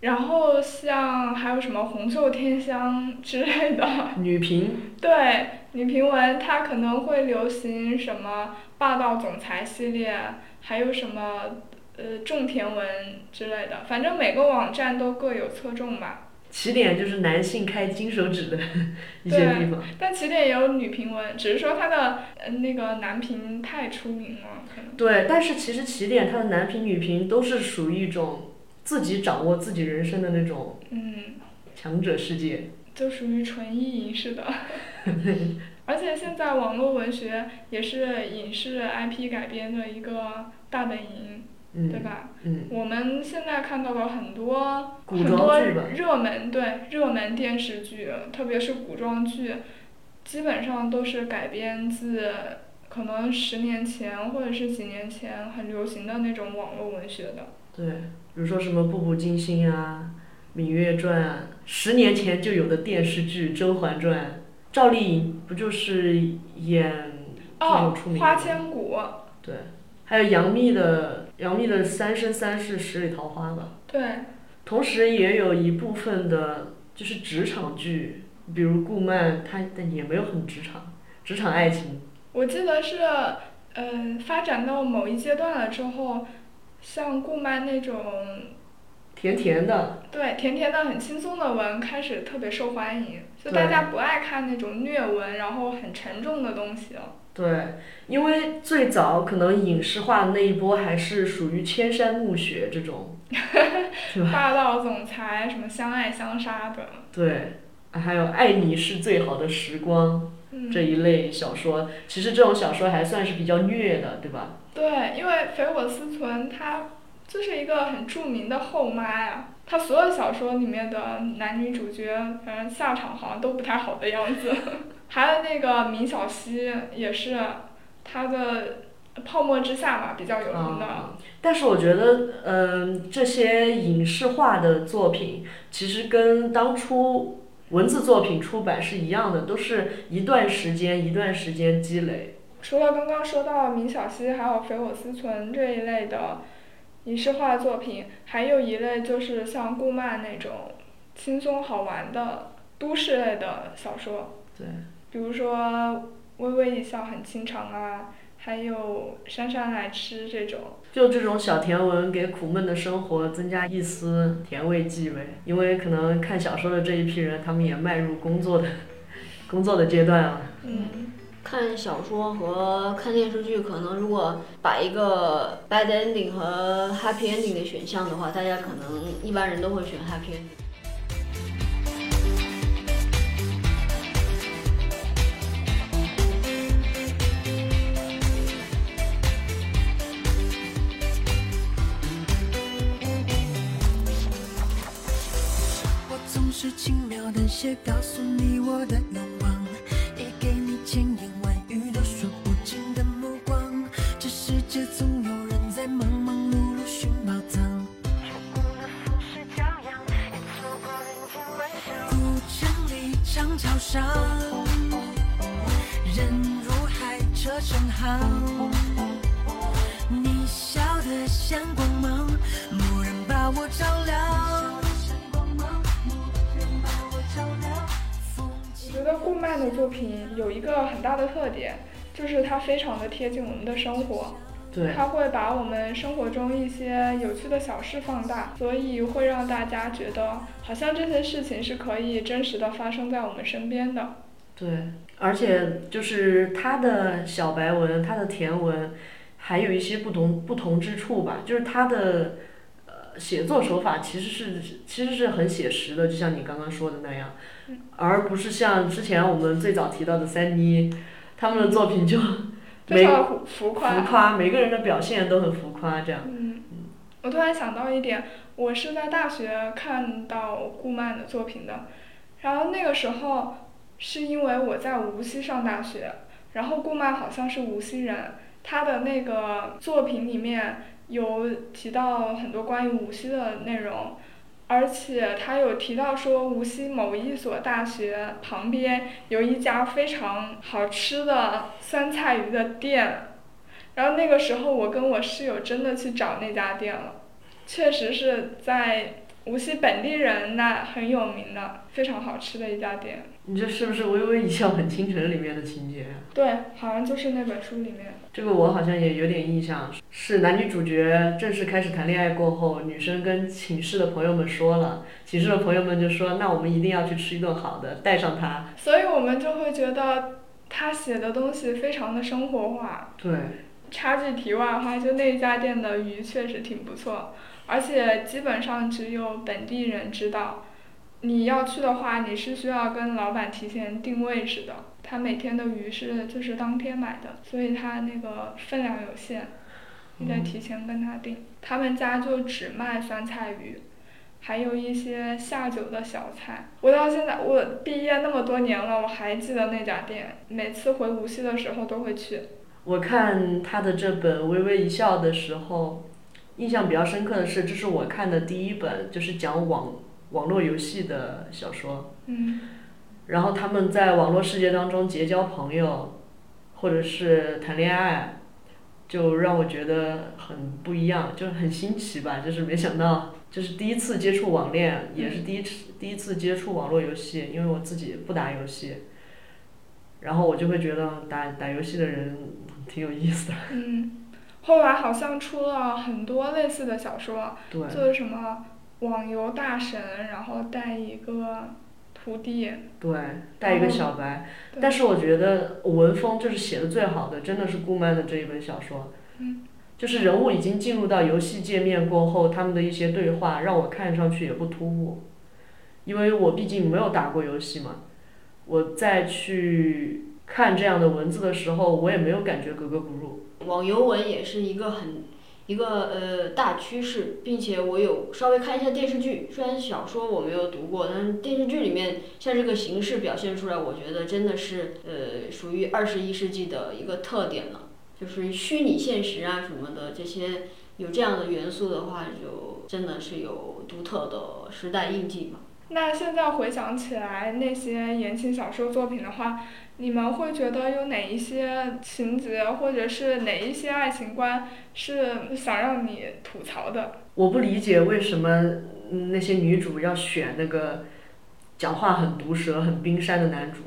然后像还有什么红袖添香之类的，女频，对女频文，它可能会流行什么霸道总裁系列，还有什么呃种田文之类的，反正每个网站都各有侧重吧。起点就是男性开金手指的 一些地方。但起点也有女频文，只是说它的呃那个男频太出名了。对，但是其实起点它的男频女频都是属于一种自己掌握自己人生的那种嗯，强者世界。就属于纯意淫式的。而且现在网络文学也是影视 IP 改编的一个大本营，对嗯吧？嗯，我们现在看到了很多很多热门对热门电视剧，特别是古装剧，基本上都是改编自可能十年前或者是几年前很流行的那种网络文学的。对，比如说什么《步步惊心》啊，《芈月传》啊，十年前就有的电视剧《甄嬛传》，赵丽颖不就是演这种哦出名，的花？千骨，对，还有杨幂的杨幂的《三生三世十里桃花》吧。对，同时也有一部分的就是职场剧，比如顾漫，她的也没有很职场，职场爱情。我记得是，呃，发展到某一阶段了之后，像顾漫那种甜甜的，对，甜甜的很轻松的文开始特别受欢迎，就大家不爱看那种虐文，然后很沉重的东西了。对，因为最早可能影视化的那一波还是属于千山暮雪这种，是吧？霸道总裁什么相爱相杀的，对，还有爱你是最好的时光嗯，这一类小说，其实这种小说还算是比较虐的，对吧？对，因为肥我思存她就是一个很著名的后妈呀，她所有小说里面的男女主角，反正下场好像都不太好的样子。还有那个明晓溪也是，它的《泡沫之夏》嘛比较有名的。啊，但是我觉得，嗯、这些影视化的作品其实跟当初文字作品出版是一样的，都是一段时间一段时间积累。除了刚刚说到明晓溪，还有肥我思存这一类的影视化作品，还有一类就是像顾漫那种轻松好玩的都市类的小说。对。比如说《微微一笑很倾城》啊，还有《姗姗来迟》这种。就这种小甜文，给苦闷的生活增加一丝甜味剂呗。因为可能看小说的这一批人，他们也迈入工作的 工作的阶段了。嗯，看小说和看电视剧，可能如果把一个 bad ending 和 happy ending 的选项的话，大家可能一般人都会选 happy ending。是轻描淡写告诉你我的愿望，也给你千言万语都说不尽的目光。这世界总有人在忙忙碌碌寻宝藏，错过了富士骄阳，也错过人间万象古城里长桥上，人如海，车成行。你笑得像光芒，蓦然把我照亮。觉得顾漫的作品有一个很大的特点，就是它非常的贴近我们的生活。对，它会把我们生活中一些有趣的小事放大，所以会让大家觉得好像这些事情是可以真实的发生在我们身边的。对，而且就是他的小白文，他的甜文，还有一些不同不同之处吧。就是他的呃写作手法其实是其实是很写实的，就像你刚刚说的那样，而不是像之前我们最早提到的三妮，他们的作品就每非常浮浮夸。浮夸，每个人的表现都很浮夸，这样。嗯，我突然想到一点，我是在大学看到顾漫的作品的，然后那个时候是因为我在无锡上大学，然后顾漫好像是无锡人，他的那个作品里面有提到很多关于无锡的内容。而且他有提到说，无锡某一所大学旁边有一家非常好吃的酸菜鱼的店，然后那个时候我跟我室友真的去找那家店了，确实是在无锡本地人那很有名的，非常好吃的一家店。你这是不是《微微一笑很倾城》里面的情节啊？对，好像就是那本书里面。这个我好像也有点印象，是男女主角正式开始谈恋爱过后，女生跟寝室的朋友们说了，寝室的朋友们就说，那我们一定要去吃一顿好的，带上他。所以我们就会觉得他写的东西非常的生活化。对，插句题外话，就那家店的鱼确实挺不错，而且基本上只有本地人知道。你要去的话，你是需要跟老板提前定位置的。他每天的鱼是就是当天买的，所以他那个分量有限，你得提前跟他定。他们家就只卖酸菜鱼，还有一些下酒的小菜。我到现在我毕业那么多年了，我还记得那家店，每次回无锡的时候都会去。我看他的这本《微微一笑》的时候，印象比较深刻的是，这是我看的第一本就是讲网网络游戏的小说。嗯。然后他们在网络世界当中结交朋友，或者是谈恋爱，就让我觉得很不一样，就是很新奇吧。就是没想到，就是第一次接触网恋，也是第一次第一次接触网络游戏，因为我自己不打游戏。然后我就会觉得打打游戏的人挺有意思的。嗯，后来好像出了很多类似的小说，对。就是什么网游大神，然后带一个徒弟。对，带一个小白。但是我觉得文风就是写的最好的，真的是顾漫的这一本小说。嗯。就是人物已经进入到游戏界面过后，他们的一些对话让我看上去也不突兀，因为我毕竟没有打过游戏嘛。我再去看这样的文字的时候，我也没有感觉格格不入。网游文也是一个很一个呃大趋势，并且我有稍微看一下电视剧，虽然小说我没有读过，但是电视剧里面像这个形式表现出来，我觉得真的是呃属于二十一世纪的一个特点了，就是虚拟现实啊什么的这些有这样的元素的话，就真的是有独特的时代印记嘛。那现在回想起来那些言情小说作品的话，你们会觉得有哪一些情节或者是哪一些爱情观是想让你吐槽的？我不理解为什么那些女主要选那个讲话很毒舌、很冰山的男主，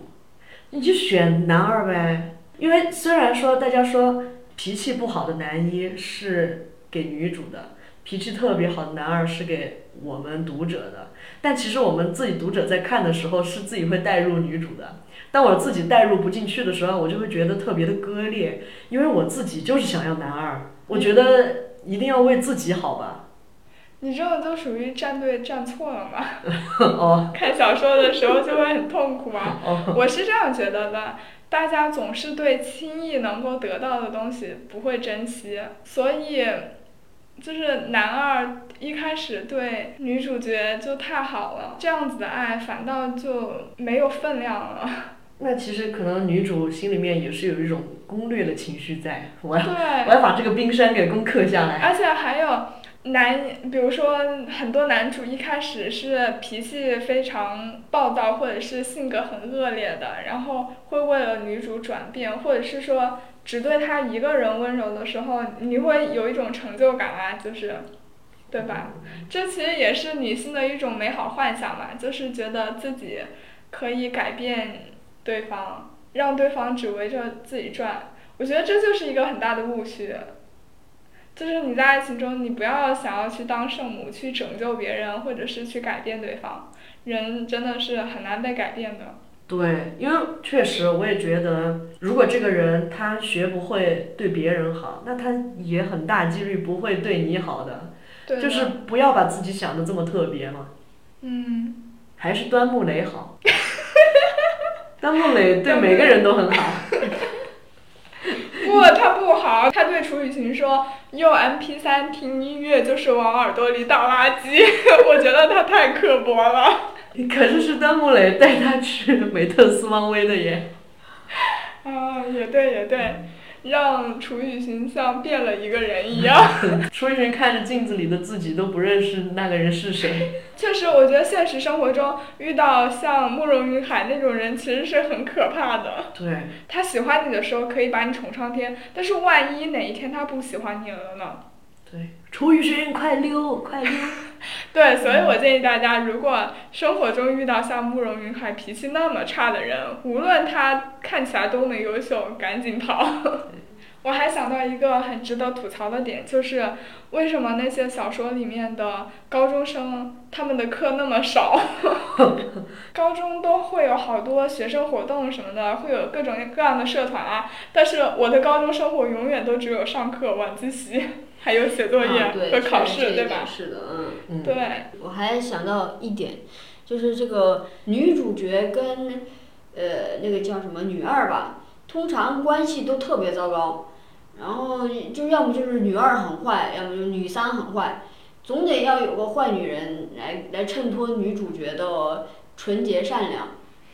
你就选男二呗。因为虽然说大家说脾气不好的男一是给女主的，脾气特别好的男二是给我们读者的，但其实我们自己读者在看的时候是自己会带入女主的。当我自己带入不进去的时候，我就会觉得特别的割裂，因为我自己就是想要男二，我觉得一定要为自己好吧。你这种都属于站队站错了嘛？哦看小说的时候就会很痛苦啊。哦，我是这样觉得的，大家总是对轻易能够得到的东西不会珍惜，所以就是男二一开始对女主角就太好了，这样子的爱反倒就没有分量了。那其实可能女主心里面也是有一种攻略的情绪在，我要我，要把这个冰山给攻克下来。而且还有男，比如说很多男主一开始是脾气非常暴躁，或者是性格很恶劣的，然后会为了女主转变，或者是说只对他一个人温柔的时候，你会有一种成就感啊，就是。对吧？这其实也是女性的一种美好幻想嘛，就是觉得自己可以改变对方，让对方只围着自己转。我觉得这就是一个很大的误区。就是你在爱情中，你不要想要去当圣母，去拯救别人，或者是去改变对方。人真的是很难被改变的。对，因为确实我也觉得，如果这个人他学不会对别人好，那他也很大几率不会对你好的。对。就是不要把自己想的这么特别嘛，嗯，还是端木磊好。端木磊对每个人都很好。不，他不好。他对楚雨荨说：“用 MP 三听音乐就是往耳朵里倒垃圾。”我觉得他太刻薄了。可是是端木磊带他去美特斯邦威的耶。啊，也对也对，让楚雨荨像变了一个人一样。楚雨荨看着镜子里的自己都不认识那个人是谁。确实，我觉得现实生活中遇到像慕容云海那种人，其实是很可怕的。对，他喜欢你的时候可以把你宠上天，但是万一哪一天他不喜欢你了呢？对，楚雨荨快溜，快溜。对，所以我建议大家，如果生活中遇到像慕容云海脾气那么差的人，无论他看起来多么优秀，赶紧跑。我还想到一个很值得吐槽的点，就是为什么那些小说里面的高中生他们的课那么少？高中都会有好多学生活动什么的，会有各种各样的社团啊，但是我的高中生活永远都只有上课、晚自习，还有写作业啊、对和考试，是这一点对吧？是的，嗯。嗯，对，我还想到一点，就是这个女主角跟呃那个叫什么女二吧，通常关系都特别糟糕，然后就要么就是女二很坏，要么就是女三很坏，总得要有个坏女人来来衬托女主角的纯洁善良。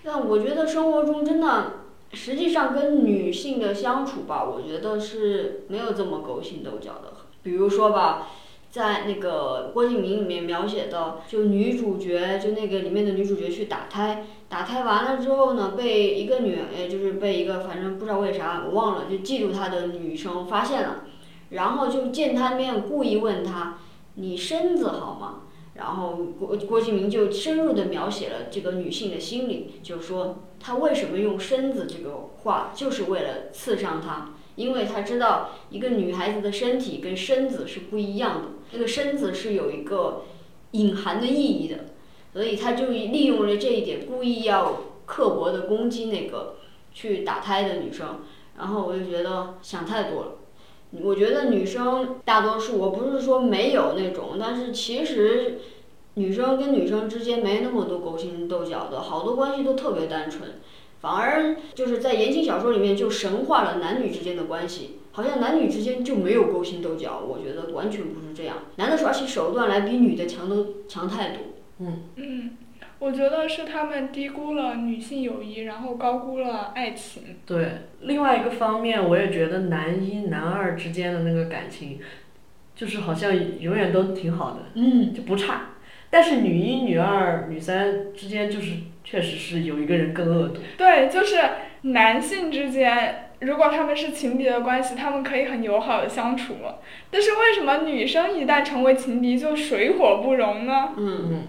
但我觉得生活中真的，实际上跟女性的相处吧，我觉得是没有这么勾心斗角的。比如说吧。在那个郭敬明里面描写的，就女主角，就那个里面的女主角去打胎，打胎完了之后呢，被一个女，呃，就是被一个反正不知道为啥我忘了，就嫉妒她的女生发现了，然后就见她面故意问她，你身子好吗？然后郭郭敬明就深入的描写了这个女性的心理，就是说她为什么用身子这个话，就是为了刺伤她。因为他知道一个女孩子的身体跟身子是不一样的，这个身子是有一个隐含的意义的，所以他就利用了这一点，故意要刻薄的攻击那个去打胎的女生。然后我就觉得想太多了。我觉得女生大多数，我不是说没有那种，但是其实女生跟女生之间没那么多勾心斗角的，好多关系都特别单纯，反而就是在言情小说里面就神化了男女之间的关系，好像男女之间就没有勾心斗角。我觉得完全不是这样，男的耍起手段来比女的强都强太多。嗯嗯，我觉得是他们低估了女性友谊，然后高估了爱情。对，另外一个方面，我也觉得男一、男二之间的那个感情，就是好像永远都挺好的，嗯，就不差。但是女一、女二、女三之间，就是确实是有一个人更恶毒。对，就是男性之间，如果他们是情敌的关系，他们可以很友好的相处。但是为什么女生一旦成为情敌就水火不容呢？嗯，嗯，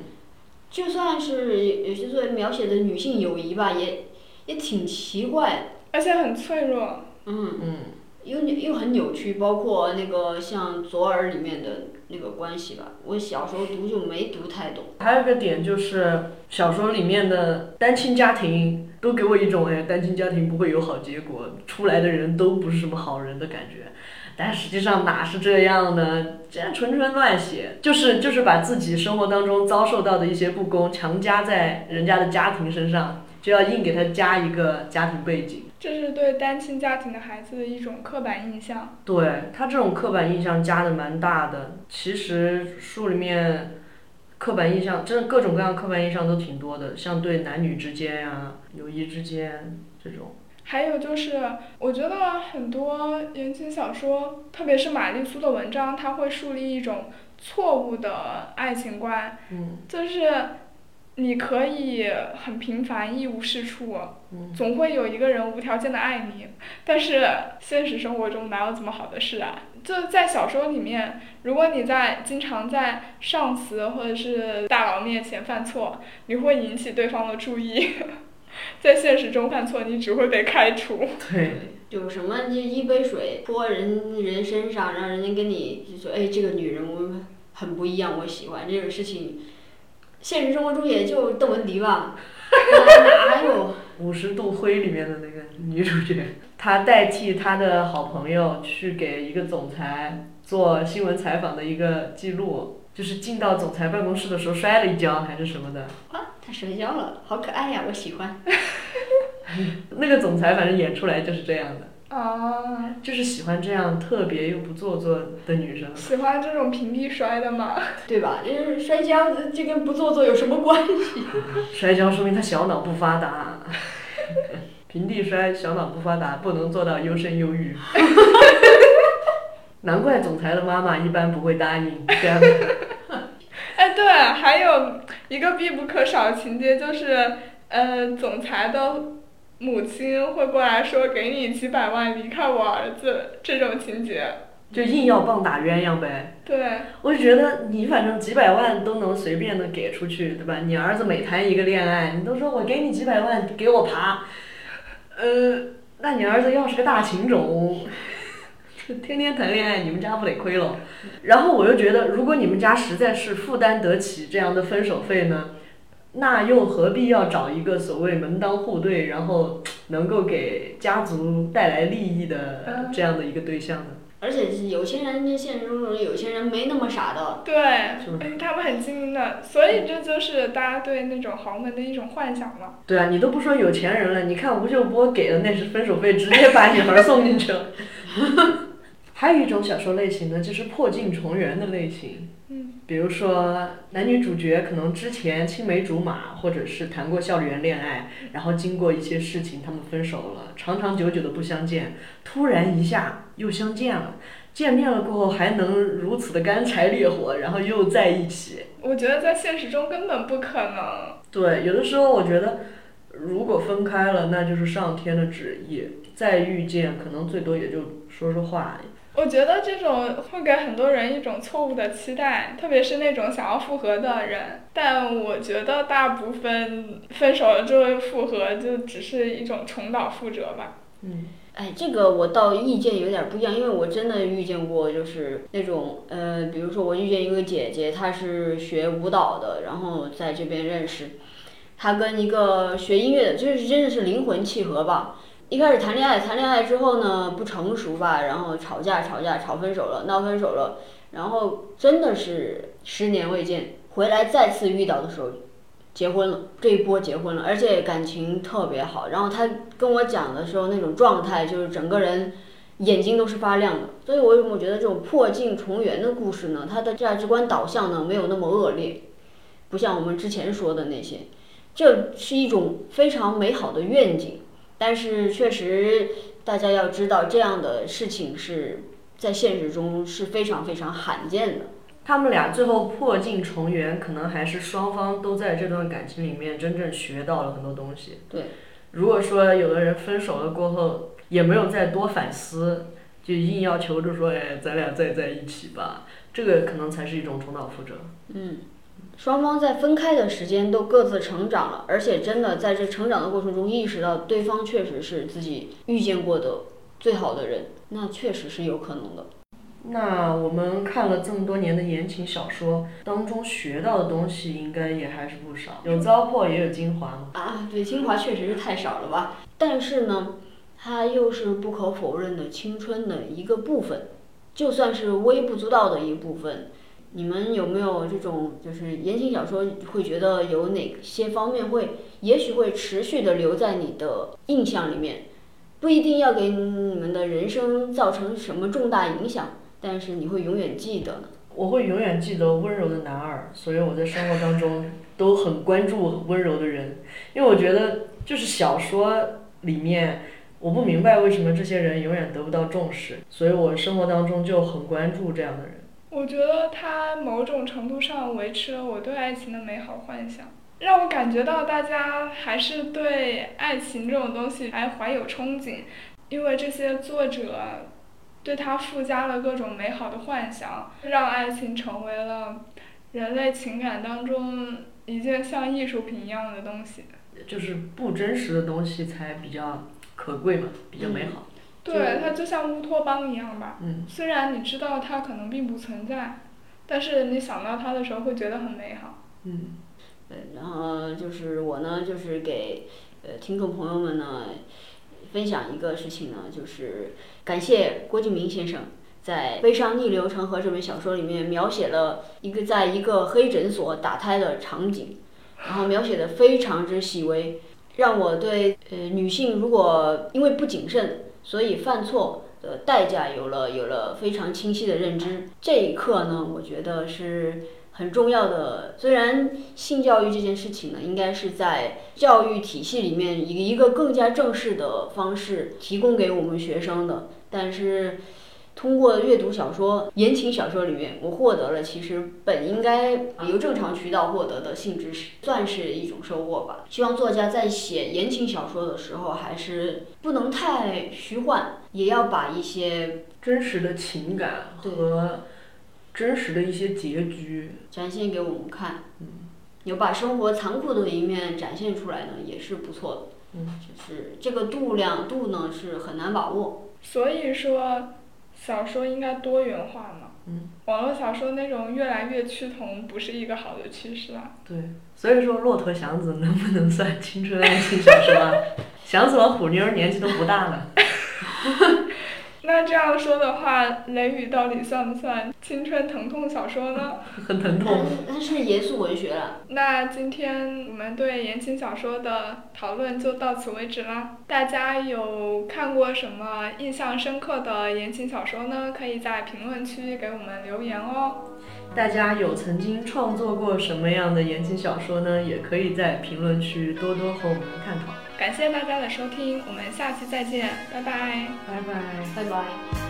就算是有些作为描写的女性友谊吧，也也挺奇怪。而且很脆弱。嗯。嗯，又扭又很扭曲，包括那个像左耳里面的那个关系吧，我小时候读就没读太懂。还有一个点就是小说里面的单亲家庭，都给我一种哎，单亲家庭不会有好结果，出来的人都不是什么好人的感觉。但实际上哪是这样呢？这样纯纯乱写，就是就是把自己生活当中遭受到的一些不公强加在人家的家庭身上，就要硬给他加一个家庭背景。这是对单亲家庭的孩子的一种刻板印象。对他这种刻板印象加的蛮大的。其实书里面刻板印象，真的各种各样刻板印象都挺多的，像对男女之间呀、友谊之间这种。还有就是，我觉得很多言情小说，特别是玛丽苏的文章，它会树立一种错误的爱情观，嗯就是你可以很平凡一无是处，嗯总会有一个人无条件的爱你，但是现实生活中哪有这么好的事啊？就在小说里面，如果你在经常在上司或者是大佬面前犯错，你会引起对方的注意。在现实中犯错，你只会被开除。对，有什么就一杯水泼人人身上，让人家跟你就说，哎，这个女人我很不一样，我喜欢这种事情。现实生活中也就邓文迪吧，哪有？五十度灰里面的那个女主角，她代替她的好朋友去给一个总裁做新闻采访的一个记录，就是进到总裁办公室的时候摔了一跤还是什么的。啊，她摔跤了，好可爱呀，我喜欢。那个总裁反正演出来就是这样的，啊，就是喜欢这样特别又不做作的女生。喜欢这种平地摔的嘛？对吧？就是摔跤，这跟不做作有什么关系？摔跤说明他小脑不发达，平地摔小脑不发达，不能做到优生优育。难怪总裁的妈妈一般不会答应这样的。哎，对，还有一个必不可少的情节就是，呃，总裁的母亲会过来说给你几百万离开我儿子这种情节。就硬要棒打鸳鸯呗。对，我就觉得你反正几百万都能随便的给出去，对吧？你儿子每谈一个恋爱，你都说我给你几百万，给我爬，呃，那你儿子要是个大情种，天天谈恋爱，你们家不得亏了？然后我又觉得，如果你们家实在是负担得起这样的分手费呢，那又何必要找一个所谓门当户对，然后能够给家族带来利益的这样的一个对象呢？而且是有钱人，这现实中有钱人没那么傻的。对，他们很精明的，所以这就是大家对那种豪门的一种幻想嘛。对啊，你都不说有钱人了，你看吴秀波给的那是分手费，直接把女孩送进去了。还有一种小说类型呢，就是破镜重圆的类型。嗯，比如说男女主角可能之前青梅竹马，或者是谈过校园恋爱，然后经过一些事情他们分手了，长长久久的不相见，突然一下又相见了。见面了过后还能如此的干柴烈火，然后又在一起。我觉得在现实中根本不可能。对，有的时候我觉得，如果分开了，那就是上天的旨意。再遇见，可能最多也就说说话。我觉得这种会给很多人一种错误的期待，特别是那种想要复合的人。但我觉得大部分分手了之后又复合，就只是一种重蹈覆辙吧。嗯，哎，这个我倒意见有点不一样，因为我真的遇见过，就是那种呃，比如说我遇见一个姐姐，她是学舞蹈的，然后在这边认识，她跟一个学音乐的，就是真的是灵魂契合吧。一开始谈恋爱，谈恋爱之后呢不成熟吧，然后吵架吵架吵分手了，闹分手了，然后真的是十年未见，回来再次遇到的时候。结婚了，这一波结婚了，而且感情特别好。然后他跟我讲的时候，那种状态就是整个人眼睛都是发亮的。所以我为什么觉得这种破镜重圆的故事呢？它的价值观导向呢没有那么恶劣，不像我们之前说的那些。这是一种非常美好的愿景，但是确实大家要知道，这样的事情是在现实中是非常非常罕见的。他们俩最后破镜重圆，可能还是双方都在这段感情里面真正学到了很多东西。对，如果说有的人分手了过后，也没有再多反思，就硬要求着说，哎，咱俩再在一起吧，这个可能才是一种重蹈覆辙。嗯，双方在分开的时间都各自成长了，而且真的在这成长的过程中意识到对方确实是自己遇见过的最好的人，那确实是有可能的。那我们看了这么多年的言情小说当中学到的东西，应该也还是不少，有糟粕也有精华嘛。啊，对，精华确实是太少了吧？但是呢，它又是不可否认的青春的一个部分，就算是微不足道的一部分。你们有没有这种就是言情小说会觉得有哪些方面会，也许会持续的留在你的印象里面，不一定要给你们的人生造成什么重大影响，但是你会永远记得呢？我会永远记得温柔的男二，所以我在生活当中都很关注温柔的人，因为我觉得就是小说里面，我不明白为什么这些人永远得不到重视，所以我生活当中就很关注这样的人。我觉得它某种程度上维持了我对爱情的美好幻想，让我感觉到大家还是对爱情这种东西还怀有憧憬，因为这些作者对它附加了各种美好的幻想，让爱情成为了人类情感当中一件像艺术品一样的东西。就是不真实的东西才比较可贵嘛，比较美好。对，它就像乌托邦一样吧。嗯，虽然你知道它可能并不存在，但是你想到它的时候会觉得很美好。嗯，对，然后就是我呢，就是给呃听众朋友们呢分享一个事情呢，就是感谢郭敬明先生在《悲伤逆流成河》这本小说里面描写了一个在一个黑诊所打胎的场景，然后描写的非常之细微，让我对呃女性如果因为不谨慎，所以犯错的代价有了有了非常清晰的认知。这一刻呢，我觉得是很重要的。虽然性教育这件事情呢，应该是在教育体系里面以一个更加正式的方式提供给我们学生的，但是。通过阅读小说、言情小说里面，我获得了其实本应该由正常渠道获得的性知识，算是一种收获吧。希望作家在写言情小说的时候，还是不能太虚幻，也要把一些真实的情感和真实的一些结局展现给我们看。嗯，有把生活残酷的一面展现出来呢，也是不错的。嗯，就是这个度量度呢是很难把握。所以说，小说应该多元化嘛。嗯。网络小说那种越来越趋同，不是一个好的趋势啊。对，所以说《骆驼祥子》能不能算青春爱情小说啊？祥子和虎妞儿年纪都不大了。那这样说的话，《雷雨》到底算不算青春疼痛小说呢？很疼痛。它是严肃文学了。那今天我们对言情小说的讨论就到此为止啦。大家有看过什么印象深刻的言情小说呢？可以在评论区给我们留言哦。大家有曾经创作过什么样的言情小说呢？也可以在评论区多多和我们探讨。感谢大家的收听，我们下期再见，拜拜。拜拜。拜拜。